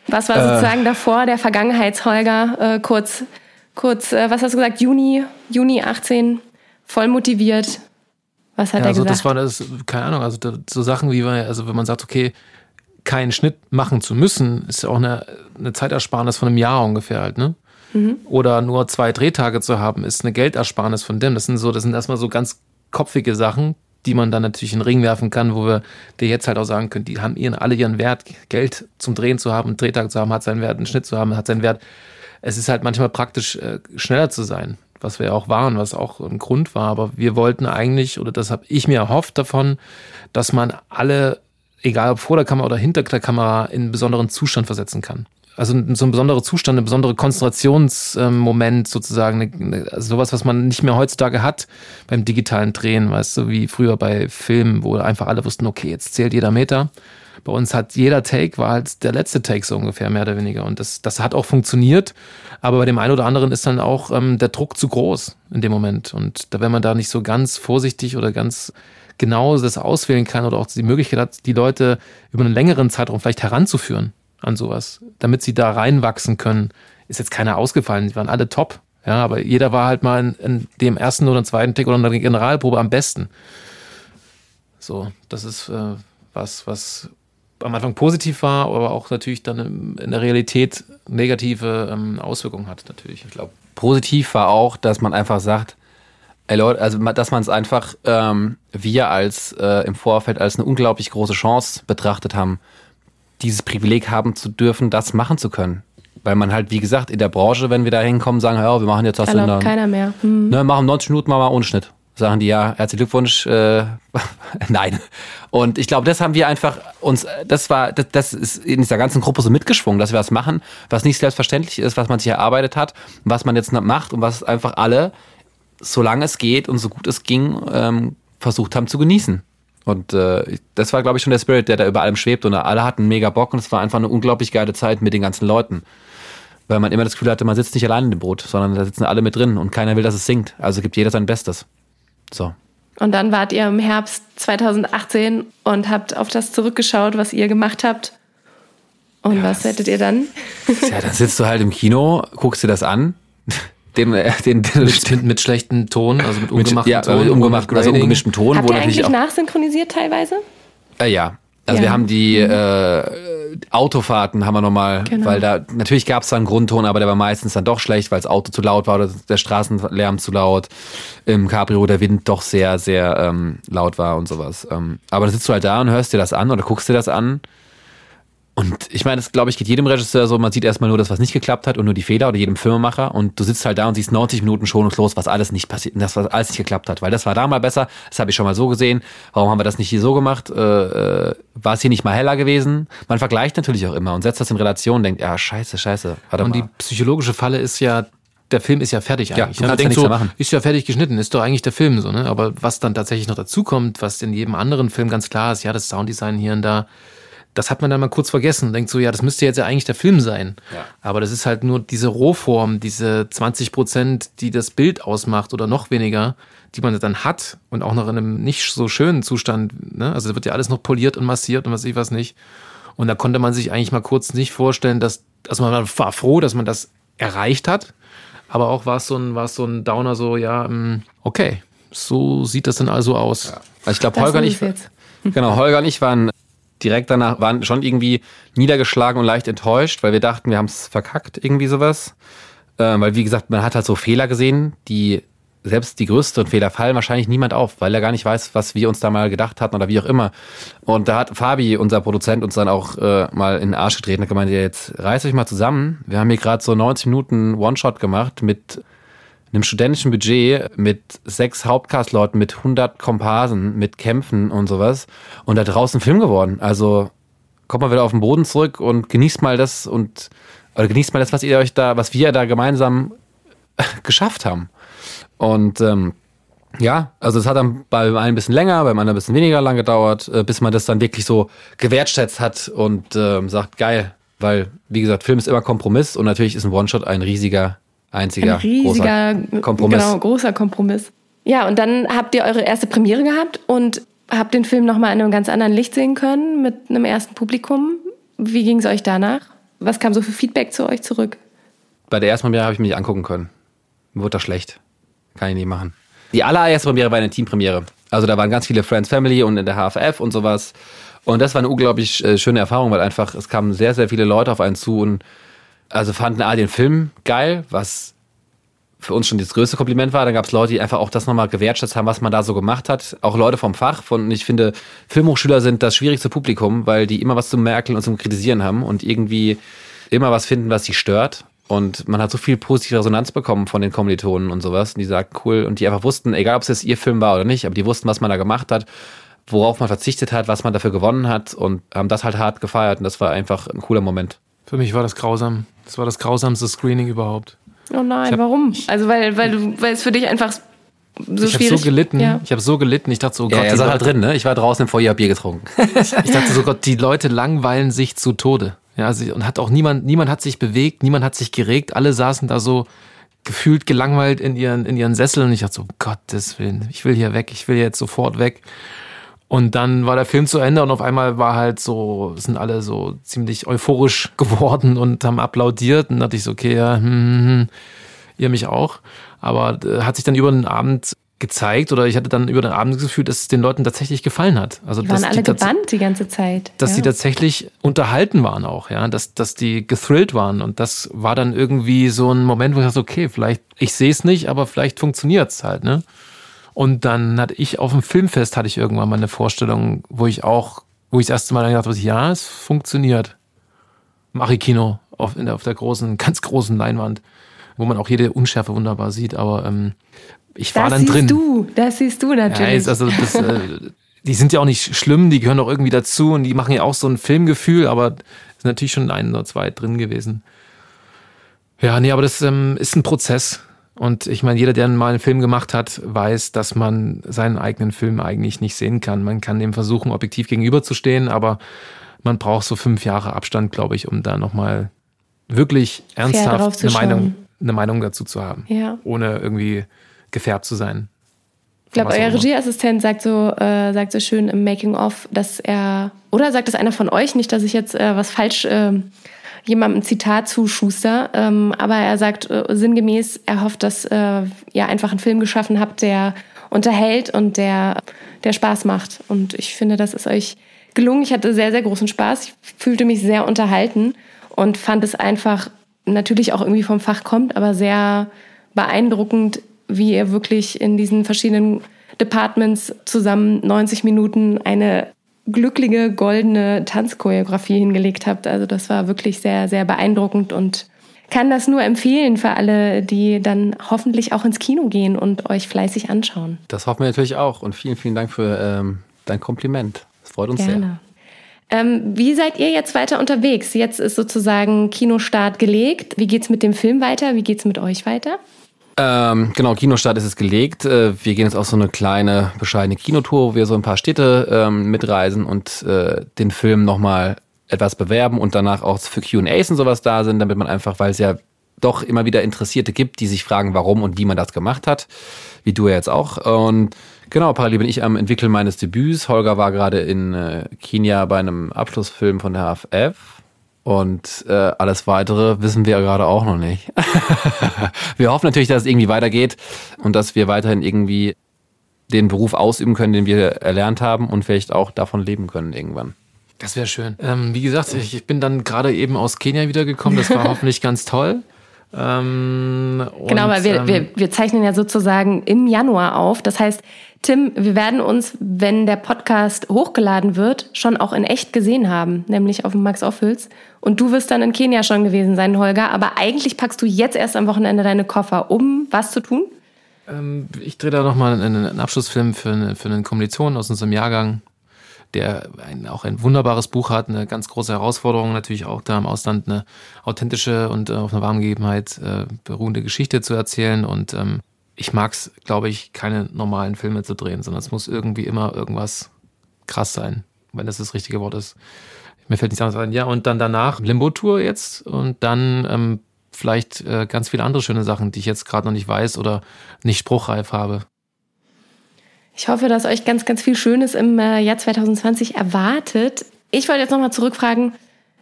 Was war sozusagen äh, davor, der Vergangenheitsholger, äh, kurz, kurz, äh, was hast du gesagt, Juni, Juni 18, voll motiviert, was hat ja, er also gesagt? Das war das, keine Ahnung, also so Sachen wie, also wenn man sagt, okay, keinen Schnitt machen zu müssen, ist ja auch eine, eine Zeitersparnis von einem Jahr ungefähr halt, ne? Mhm. Oder nur zwei Drehtage zu haben, ist eine Geldersparnis von dem. Das sind so, das sind erstmal so ganz kopfige Sachen, die man dann natürlich in den Ring werfen kann, wo wir dir jetzt halt auch sagen können, die haben ihren, alle ihren Wert. Geld zum Drehen zu haben, einen Drehtag zu haben, hat seinen Wert, einen Schnitt zu haben, hat seinen Wert. Es ist halt manchmal praktisch, äh, schneller zu sein was wir auch waren, was auch ein Grund war. Aber wir wollten eigentlich, oder das habe ich mir erhofft davon, dass man alle, egal ob vor der Kamera oder hinter der Kamera, in einen besonderen Zustand versetzen kann. Also so ein besonderer Zustand, ein besonderer Konzentrationsmoment sozusagen, also sowas, was man nicht mehr heutzutage hat beim digitalen Drehen, weißt du, wie früher bei Filmen, wo einfach alle wussten, okay, jetzt zählt jeder Meter. Bei uns hat jeder Take war halt der letzte Take so ungefähr, mehr oder weniger. Und das, das hat auch funktioniert. Aber bei dem einen oder anderen ist dann auch ähm, der Druck zu groß in dem Moment. Und da, wenn man da nicht so ganz vorsichtig oder ganz genau das auswählen kann oder auch die Möglichkeit hat, die Leute über einen längeren Zeitraum vielleicht heranzuführen an sowas, damit sie da reinwachsen können, ist jetzt keiner ausgefallen. Die waren alle top. Ja, aber jeder war halt mal in, in dem ersten oder zweiten Take oder in der Generalprobe am besten. So, das ist äh, was, was am Anfang positiv war, aber auch natürlich dann in der Realität negative ähm, Auswirkungen hat, natürlich. Ich glaube, positiv war auch, dass man einfach sagt, ey Leute, also dass man es einfach ähm, wir als äh, im Vorfeld als eine unglaublich große Chance betrachtet haben, dieses Privileg haben zu dürfen, das machen zu können. Weil man halt, wie gesagt, in der Branche, wenn wir da hinkommen, sagen, ja, wir machen jetzt das in der, keiner mehr. Hm. Ne, machen 90 Minuten mal ohne Schnitt sagen die ja, herzlichen Glückwunsch, äh, nein. Und ich glaube, das haben wir einfach uns, das war, das, das ist in dieser ganzen Gruppe so mitgeschwungen, dass wir was machen, was nicht selbstverständlich ist, was man sich erarbeitet hat, was man jetzt macht und was einfach alle, solange es geht und so gut es ging, ähm, versucht haben zu genießen. Und äh, das war, glaube ich, schon der Spirit, der da über allem schwebt. Und alle hatten mega Bock und es war einfach eine unglaublich geile Zeit mit den ganzen Leuten. Weil man immer das Gefühl hatte, man sitzt nicht allein in dem Boot, sondern da sitzen alle mit drin und keiner will, dass es sinkt. Also gibt jeder sein Bestes. So. Und dann wart ihr im Herbst 2018 und habt auf das zurückgeschaut, was ihr gemacht habt. Und ja, was hättet ihr dann? Ja, dann sitzt du halt im Kino, guckst dir das an. Den, äh, den, den mit, mit schlechtem Ton, also mit ungemachten ja, Ton. Ungemacht, also ungemischtem Ton. Habt ihr eigentlich nachsynchronisiert teilweise? Äh, ja, also ja. wir haben die mhm. äh, Autofahrten haben wir nochmal, genau. weil da natürlich gab es da einen Grundton, aber der war meistens dann doch schlecht, weil das Auto zu laut war oder der Straßenlärm zu laut. Im Cabrio der Wind doch sehr, sehr ähm, laut war und sowas. Ähm, aber da sitzt du halt da und hörst dir das an oder guckst dir das an und ich meine, das glaube ich geht jedem Regisseur so, man sieht erstmal nur das, was nicht geklappt hat und nur die Fehler oder jedem Filmemacher und du sitzt halt da und siehst 90 Minuten schonungslos, was alles nicht passiert, das was alles nicht geklappt hat, weil das war da mal besser, das habe ich schon mal so gesehen. Warum haben wir das nicht hier so gemacht? Äh, äh, war es hier nicht mal heller gewesen? Man vergleicht natürlich auch immer und setzt das in Relation und denkt, ja, scheiße, scheiße. Warte und mal. die psychologische Falle ist ja, der Film ist ja fertig eigentlich. Ja, du kannst ja so, machen. Ist ja fertig geschnitten, ist doch eigentlich der Film so, ne? Aber was dann tatsächlich noch dazu kommt, was in jedem anderen Film ganz klar ist, ja, das Sounddesign hier und da, das hat man dann mal kurz vergessen. Denkt so, ja, das müsste jetzt ja eigentlich der Film sein. Ja. Aber das ist halt nur diese Rohform, diese 20 Prozent, die das Bild ausmacht oder noch weniger, die man dann hat und auch noch in einem nicht so schönen Zustand. Ne? Also da wird ja alles noch poliert und massiert und was ich was nicht. Und da konnte man sich eigentlich mal kurz nicht vorstellen, dass, also man war froh, dass man das erreicht hat. Aber auch war es so ein, war es so ein Downer, so, ja, mm, okay, so sieht das dann also aus. Ja. Also ich glaube, Holger und ich, genau, Holger und ich waren direkt danach waren schon irgendwie niedergeschlagen und leicht enttäuscht, weil wir dachten, wir haben es verkackt, irgendwie sowas. Ähm, weil, wie gesagt, man hat halt so Fehler gesehen, die selbst die größten Fehler fallen wahrscheinlich niemand auf, weil er gar nicht weiß, was wir uns da mal gedacht hatten oder wie auch immer. Und da hat Fabi, unser Produzent, uns dann auch äh, mal in den Arsch getreten und gemeint, ja, jetzt reißt euch mal zusammen. Wir haben hier gerade so 90 Minuten One-Shot gemacht mit einem studentischen Budget mit sechs Hauptcast-Leuten, mit 100 Komparsen, mit Kämpfen und sowas und da draußen Film geworden. Also kommt mal wieder auf den Boden zurück und genießt mal das und oder genießt mal das, was ihr euch da, was wir da gemeinsam geschafft haben. Und ähm, Ja, also es hat dann beim einen ein bisschen länger, beim anderen ein bisschen weniger lang gedauert, äh, bis man das dann wirklich so gewertschätzt hat und ähm, sagt, geil, weil, wie gesagt, Film ist immer Kompromiss und natürlich ist ein One-Shot ein riesiger, einziger, ein riesiger großer Kompromiss. Genau, großer Kompromiss. Ja, und dann habt ihr eure erste Premiere gehabt und habt den Film nochmal in einem ganz anderen Licht sehen können mit einem ersten Publikum. Wie ging es euch danach? Was kam so für Feedback zu euch zurück? Bei der ersten Premiere habe ich mich nicht angucken können. Wurde das schlecht. Kann ich nicht machen. Die allererste Premiere war eine Teampremiere. Also da waren ganz viele Friends Family und in der HFF und sowas. Und das war eine unglaublich äh, schöne Erfahrung, weil einfach es kamen sehr, sehr viele Leute auf einen zu und also fanden alle den Film geil, was für uns schon das größte Kompliment war. Dann gab es Leute, die einfach auch das nochmal gewertschätzt haben, was man da so gemacht hat. Auch Leute vom Fach. Von, ich finde, Filmhochschüler sind das schwierigste Publikum, weil die immer was zu merken und zum Kritisieren haben und irgendwie immer was finden, was sie stört. Und man hat so viel positive Resonanz bekommen von den Kommilitonen und sowas. Und die sagten, cool. Und die einfach wussten, egal ob es jetzt ihr Film war oder nicht, aber die wussten, was man da gemacht hat, worauf man verzichtet hat, was man dafür gewonnen hat und haben das halt hart gefeiert. Und das war einfach ein cooler Moment. Für mich war das grausam. Das war das grausamste Screening überhaupt. Oh nein, hab, warum? Also weil, weil, du, weil es für dich einfach so ich habe so gelitten. Ja. Ich habe so gelitten. Ich dachte so, oh Gott, ja, er saß halt drin, ne? Ich war draußen im Feuer Bier getrunken. ich dachte so, Gott, die Leute langweilen sich zu Tode. Ja, sie, und hat auch niemand, niemand hat sich bewegt, niemand hat sich geregt, alle saßen da so gefühlt gelangweilt in ihren, in ihren Sesseln und ich dachte so, Gottes Willen, ich will hier weg, ich will jetzt sofort weg. Und dann war der Film zu Ende und auf einmal war halt so, sind alle so ziemlich euphorisch geworden und haben applaudiert und dachte ich so, okay, ja, hm, hm, hm, ihr mich auch. Aber äh, hat sich dann über den Abend gezeigt oder ich hatte dann über den Abend das Gefühl, dass es den Leuten tatsächlich gefallen hat. Also die waren alle die gebannt die ganze Zeit. Dass ja. die tatsächlich unterhalten waren auch, ja, dass, dass die gethrillt waren und das war dann irgendwie so ein Moment, wo ich dachte, okay, vielleicht, ich sehe es nicht, aber vielleicht funktioniert es halt, ne? Und dann hatte ich auf dem Filmfest hatte ich irgendwann mal eine Vorstellung, wo ich auch, wo ich das erste Mal gedacht habe, ja, es funktioniert. Mach-Kino auf, auf der großen, ganz großen Leinwand, wo man auch jede Unschärfe wunderbar sieht, aber ähm, ich war das dann drin. Das siehst du, das siehst du natürlich. Ja, also das, äh, die sind ja auch nicht schlimm, die gehören auch irgendwie dazu und die machen ja auch so ein Filmgefühl, aber es ist natürlich schon ein oder zwei drin gewesen. Ja, nee, aber das ähm, ist ein Prozess. Und ich meine, jeder, der mal einen Film gemacht hat, weiß, dass man seinen eigenen Film eigentlich nicht sehen kann. Man kann dem versuchen, objektiv gegenüberzustehen, aber man braucht so fünf Jahre Abstand, glaube ich, um da nochmal wirklich ernsthaft eine Meinung, eine Meinung dazu zu haben. Ja. Ohne irgendwie gefärbt zu sein. Ich glaube, euer Regieassistent sagt so, äh, sagt so schön im Making-of, dass er, oder sagt es einer von euch, nicht, dass ich jetzt äh, was falsch, äh, jemandem ein Zitat zuschuster, ähm, aber er sagt äh, sinngemäß, er hofft, dass äh, ihr einfach einen Film geschaffen habt, der unterhält und der, der Spaß macht. Und ich finde, das ist euch gelungen. Ich hatte sehr, sehr großen Spaß. Ich fühlte mich sehr unterhalten und fand es einfach natürlich auch irgendwie vom Fach kommt, aber sehr beeindruckend, wie ihr wirklich in diesen verschiedenen Departments zusammen 90 Minuten eine glückliche goldene Tanzchoreografie hingelegt habt. Also das war wirklich sehr, sehr beeindruckend und kann das nur empfehlen für alle, die dann hoffentlich auch ins Kino gehen und euch fleißig anschauen. Das hoffen wir natürlich auch und vielen, vielen Dank für ähm, dein Kompliment. Das freut uns Gerne. sehr. Ähm, wie seid ihr jetzt weiter unterwegs? Jetzt ist sozusagen Kinostart gelegt. Wie geht's mit dem Film weiter? Wie geht's mit euch weiter? Ähm, genau, Kinostart ist es gelegt. Äh, wir gehen jetzt auf so eine kleine, bescheidene Kinotour, wo wir so ein paar Städte ähm, mitreisen und äh, den Film nochmal etwas bewerben und danach auch für QAs und sowas da sind, damit man einfach, weil es ja doch immer wieder Interessierte gibt, die sich fragen, warum und wie man das gemacht hat, wie du ja jetzt auch. Und genau, parallel bin ich am Entwickeln meines Debüts. Holger war gerade in äh, Kenia bei einem Abschlussfilm von der HFF und äh, alles weitere wissen wir gerade auch noch nicht. wir hoffen natürlich, dass es irgendwie weitergeht und dass wir weiterhin irgendwie den Beruf ausüben können, den wir erlernt haben und vielleicht auch davon leben können irgendwann. Das wäre schön. Ähm, wie gesagt, ich, ich bin dann gerade eben aus Kenia wiedergekommen. Das war hoffentlich ganz toll. Ähm, genau, weil wir, ähm, wir, wir zeichnen ja sozusagen im Januar auf. Das heißt, Tim, wir werden uns, wenn der Podcast hochgeladen wird, schon auch in echt gesehen haben, nämlich auf dem Max Offels. Und du wirst dann in Kenia schon gewesen sein, Holger. Aber eigentlich packst du jetzt erst am Wochenende deine Koffer, um was zu tun? Ähm, ich drehe da nochmal einen, einen Abschlussfilm für, eine, für einen Kommilitonen aus unserem Jahrgang, der ein, auch ein wunderbares Buch hat, eine ganz große Herausforderung, natürlich auch da im Ausland eine authentische und äh, auf einer warmen Gegebenheit äh, beruhende Geschichte zu erzählen. Und ähm, ich mag es, glaube ich, keine normalen Filme zu drehen, sondern es muss irgendwie immer irgendwas krass sein, wenn das das richtige Wort ist. Mir fällt nichts anderes ein. Ja, und dann danach Limbo-Tour jetzt und dann ähm, vielleicht äh, ganz viele andere schöne Sachen, die ich jetzt gerade noch nicht weiß oder nicht spruchreif habe. Ich hoffe, dass euch ganz, ganz viel Schönes im äh, Jahr 2020 erwartet. Ich wollte jetzt nochmal zurückfragen,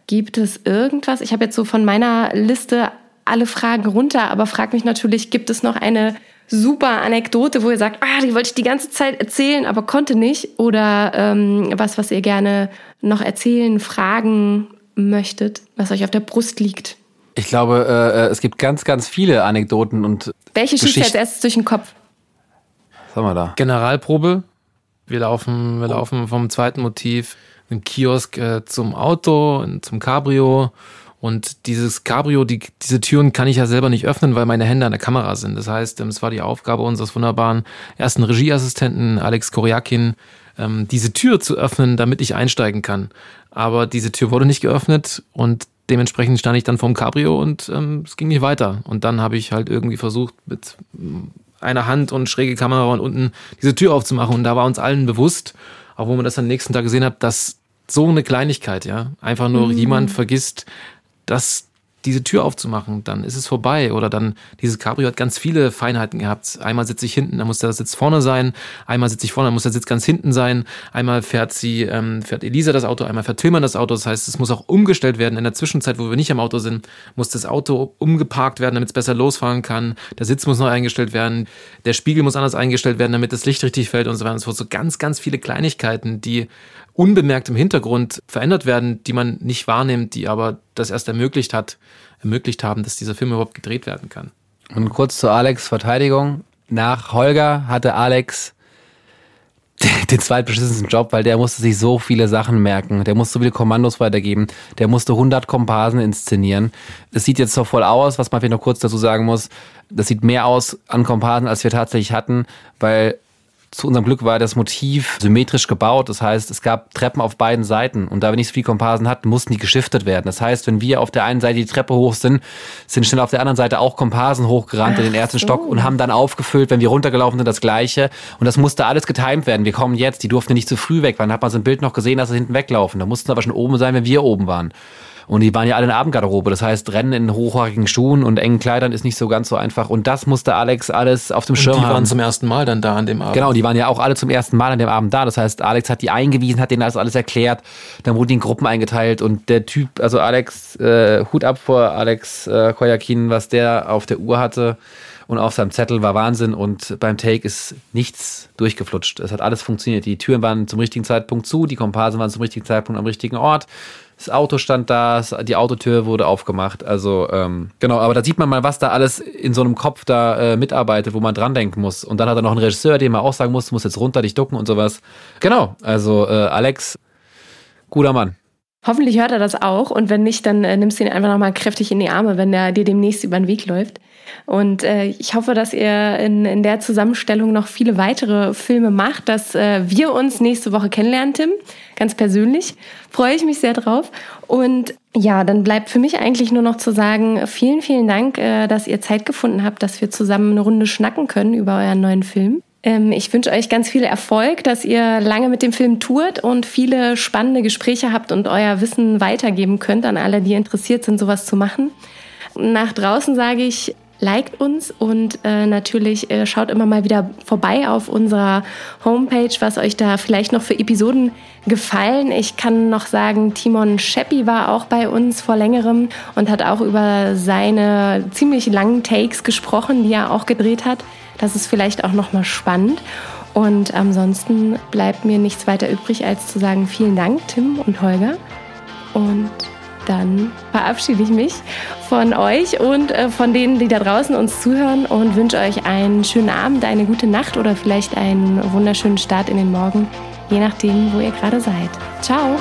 gibt es irgendwas? Ich habe jetzt so von meiner Liste alle Fragen runter, aber frag mich natürlich, gibt es noch eine super Anekdote, wo ihr sagt, ah, die wollte ich die ganze Zeit erzählen, aber konnte nicht? Oder ähm, was, was ihr gerne noch erzählen, fragen möchtet, was euch auf der Brust liegt? Ich glaube, äh, äh es gibt ganz, ganz viele Anekdoten und. Welche schießt als erstes durch den Kopf? Was haben wir da? Generalprobe. Wir laufen, wir oh. laufen vom zweiten Motiv im Kiosk äh, zum Auto, zum Cabrio. Und dieses Cabrio, die, diese Türen kann ich ja selber nicht öffnen, weil meine Hände an der Kamera sind. Das heißt, ähm, es war die Aufgabe unseres wunderbaren ersten Regieassistenten Alex Koriakin, ähm, diese Tür zu öffnen, damit ich einsteigen kann. Aber diese Tür wurde nicht geöffnet und dementsprechend stand ich dann vorm Cabrio und ähm, es ging nicht weiter. Und dann habe ich halt irgendwie versucht, mit einer Hand und schräge Kamera und unten diese Tür aufzumachen. Und da war uns allen bewusst, auch wo man das am nächsten Tag gesehen hat, dass so eine Kleinigkeit, ja, einfach nur mhm. jemand vergisst, dass diese Tür aufzumachen, dann ist es vorbei. Oder dann, dieses Cabrio hat ganz viele Feinheiten gehabt. Einmal sitze ich hinten, dann muss der Sitz vorne sein. Einmal sitze ich vorne, dann muss der Sitz ganz hinten sein. Einmal fährt sie, ähm, fährt Elisa das Auto, einmal fährt Tillmann das Auto. Das heißt, es muss auch umgestellt werden. In der Zwischenzeit, wo wir nicht am Auto sind, muss das Auto umgeparkt werden, damit es besser losfahren kann. Der Sitz muss neu eingestellt werden. Der Spiegel muss anders eingestellt werden, damit das Licht richtig fällt und so weiter und so ganz, ganz viele Kleinigkeiten, die unbemerkt im Hintergrund verändert werden, die man nicht wahrnimmt, die aber das erst ermöglicht hat, ermöglicht haben, dass dieser Film überhaupt gedreht werden kann. Und kurz zu Alex Verteidigung. Nach Holger hatte Alex den zweitbeschissensten Job, weil der musste sich so viele Sachen merken. Der musste so viele Kommandos weitergeben. Der musste 100 Komparsen inszenieren. Es sieht jetzt so voll aus, was man vielleicht noch kurz dazu sagen muss. Das sieht mehr aus an Komparsen, als wir tatsächlich hatten, weil zu unserem Glück war das Motiv symmetrisch gebaut. Das heißt, es gab Treppen auf beiden Seiten. Und da wir nicht so viel Komparsen hatten, mussten die geschiftet werden. Das heißt, wenn wir auf der einen Seite die Treppe hoch sind, sind schnell auf der anderen Seite auch Komparsen hochgerannt Ach in den ersten so. Stock und haben dann aufgefüllt, wenn wir runtergelaufen sind, das Gleiche. Und das musste alles getimt werden. Wir kommen jetzt, die durften nicht zu früh weg. Wann hat man so ein Bild noch gesehen, dass sie hinten weglaufen? Da mussten aber schon oben sein, wenn wir oben waren. Und die waren ja alle in der Abendgarderobe. Das heißt, Rennen in hochhaarigen Schuhen und engen Kleidern ist nicht so ganz so einfach. Und das musste Alex alles auf dem und Schirm haben. Die waren zum ersten Mal dann da an dem Abend. Genau, die waren ja auch alle zum ersten Mal an dem Abend da. Das heißt, Alex hat die eingewiesen, hat denen das alles erklärt. Dann wurden die in Gruppen eingeteilt und der Typ, also Alex, äh, Hut ab vor Alex äh, Koyakin, was der auf der Uhr hatte und auf seinem Zettel war Wahnsinn und beim Take ist nichts durchgeflutscht. Es hat alles funktioniert. Die Türen waren zum richtigen Zeitpunkt zu, die Komparsen waren zum richtigen Zeitpunkt am richtigen Ort. Das Auto stand da, die Autotür wurde aufgemacht. Also ähm, genau, aber da sieht man mal, was da alles in so einem Kopf da äh, mitarbeitet, wo man dran denken muss. Und dann hat er noch einen Regisseur, dem er auch sagen muss, du musst jetzt runter dich ducken und sowas. Genau, also äh, Alex, guter Mann. Hoffentlich hört er das auch und wenn nicht, dann äh, nimmst du ihn einfach nochmal kräftig in die Arme, wenn er dir demnächst über den Weg läuft. Und äh, ich hoffe, dass ihr in, in der Zusammenstellung noch viele weitere Filme macht, dass äh, wir uns nächste Woche kennenlernen, Tim. Ganz persönlich. Freue ich mich sehr drauf. Und ja, dann bleibt für mich eigentlich nur noch zu sagen, vielen, vielen Dank, äh, dass ihr Zeit gefunden habt, dass wir zusammen eine Runde schnacken können über euren neuen Film. Ähm, ich wünsche euch ganz viel Erfolg, dass ihr lange mit dem Film tourt und viele spannende Gespräche habt und euer Wissen weitergeben könnt an alle, die interessiert sind, sowas zu machen. Nach draußen sage ich, liked uns und äh, natürlich äh, schaut immer mal wieder vorbei auf unserer Homepage, was euch da vielleicht noch für Episoden gefallen. Ich kann noch sagen, Timon Scheppi war auch bei uns vor längerem und hat auch über seine ziemlich langen Takes gesprochen, die er auch gedreht hat. Das ist vielleicht auch noch mal spannend. Und ansonsten bleibt mir nichts weiter übrig, als zu sagen, vielen Dank, Tim und Holger. Und dann verabschiede ich mich von euch und äh, von denen, die da draußen uns zuhören und wünsche euch einen schönen Abend, eine gute Nacht oder vielleicht einen wunderschönen Start in den Morgen, je nachdem, wo ihr gerade seid. Ciao!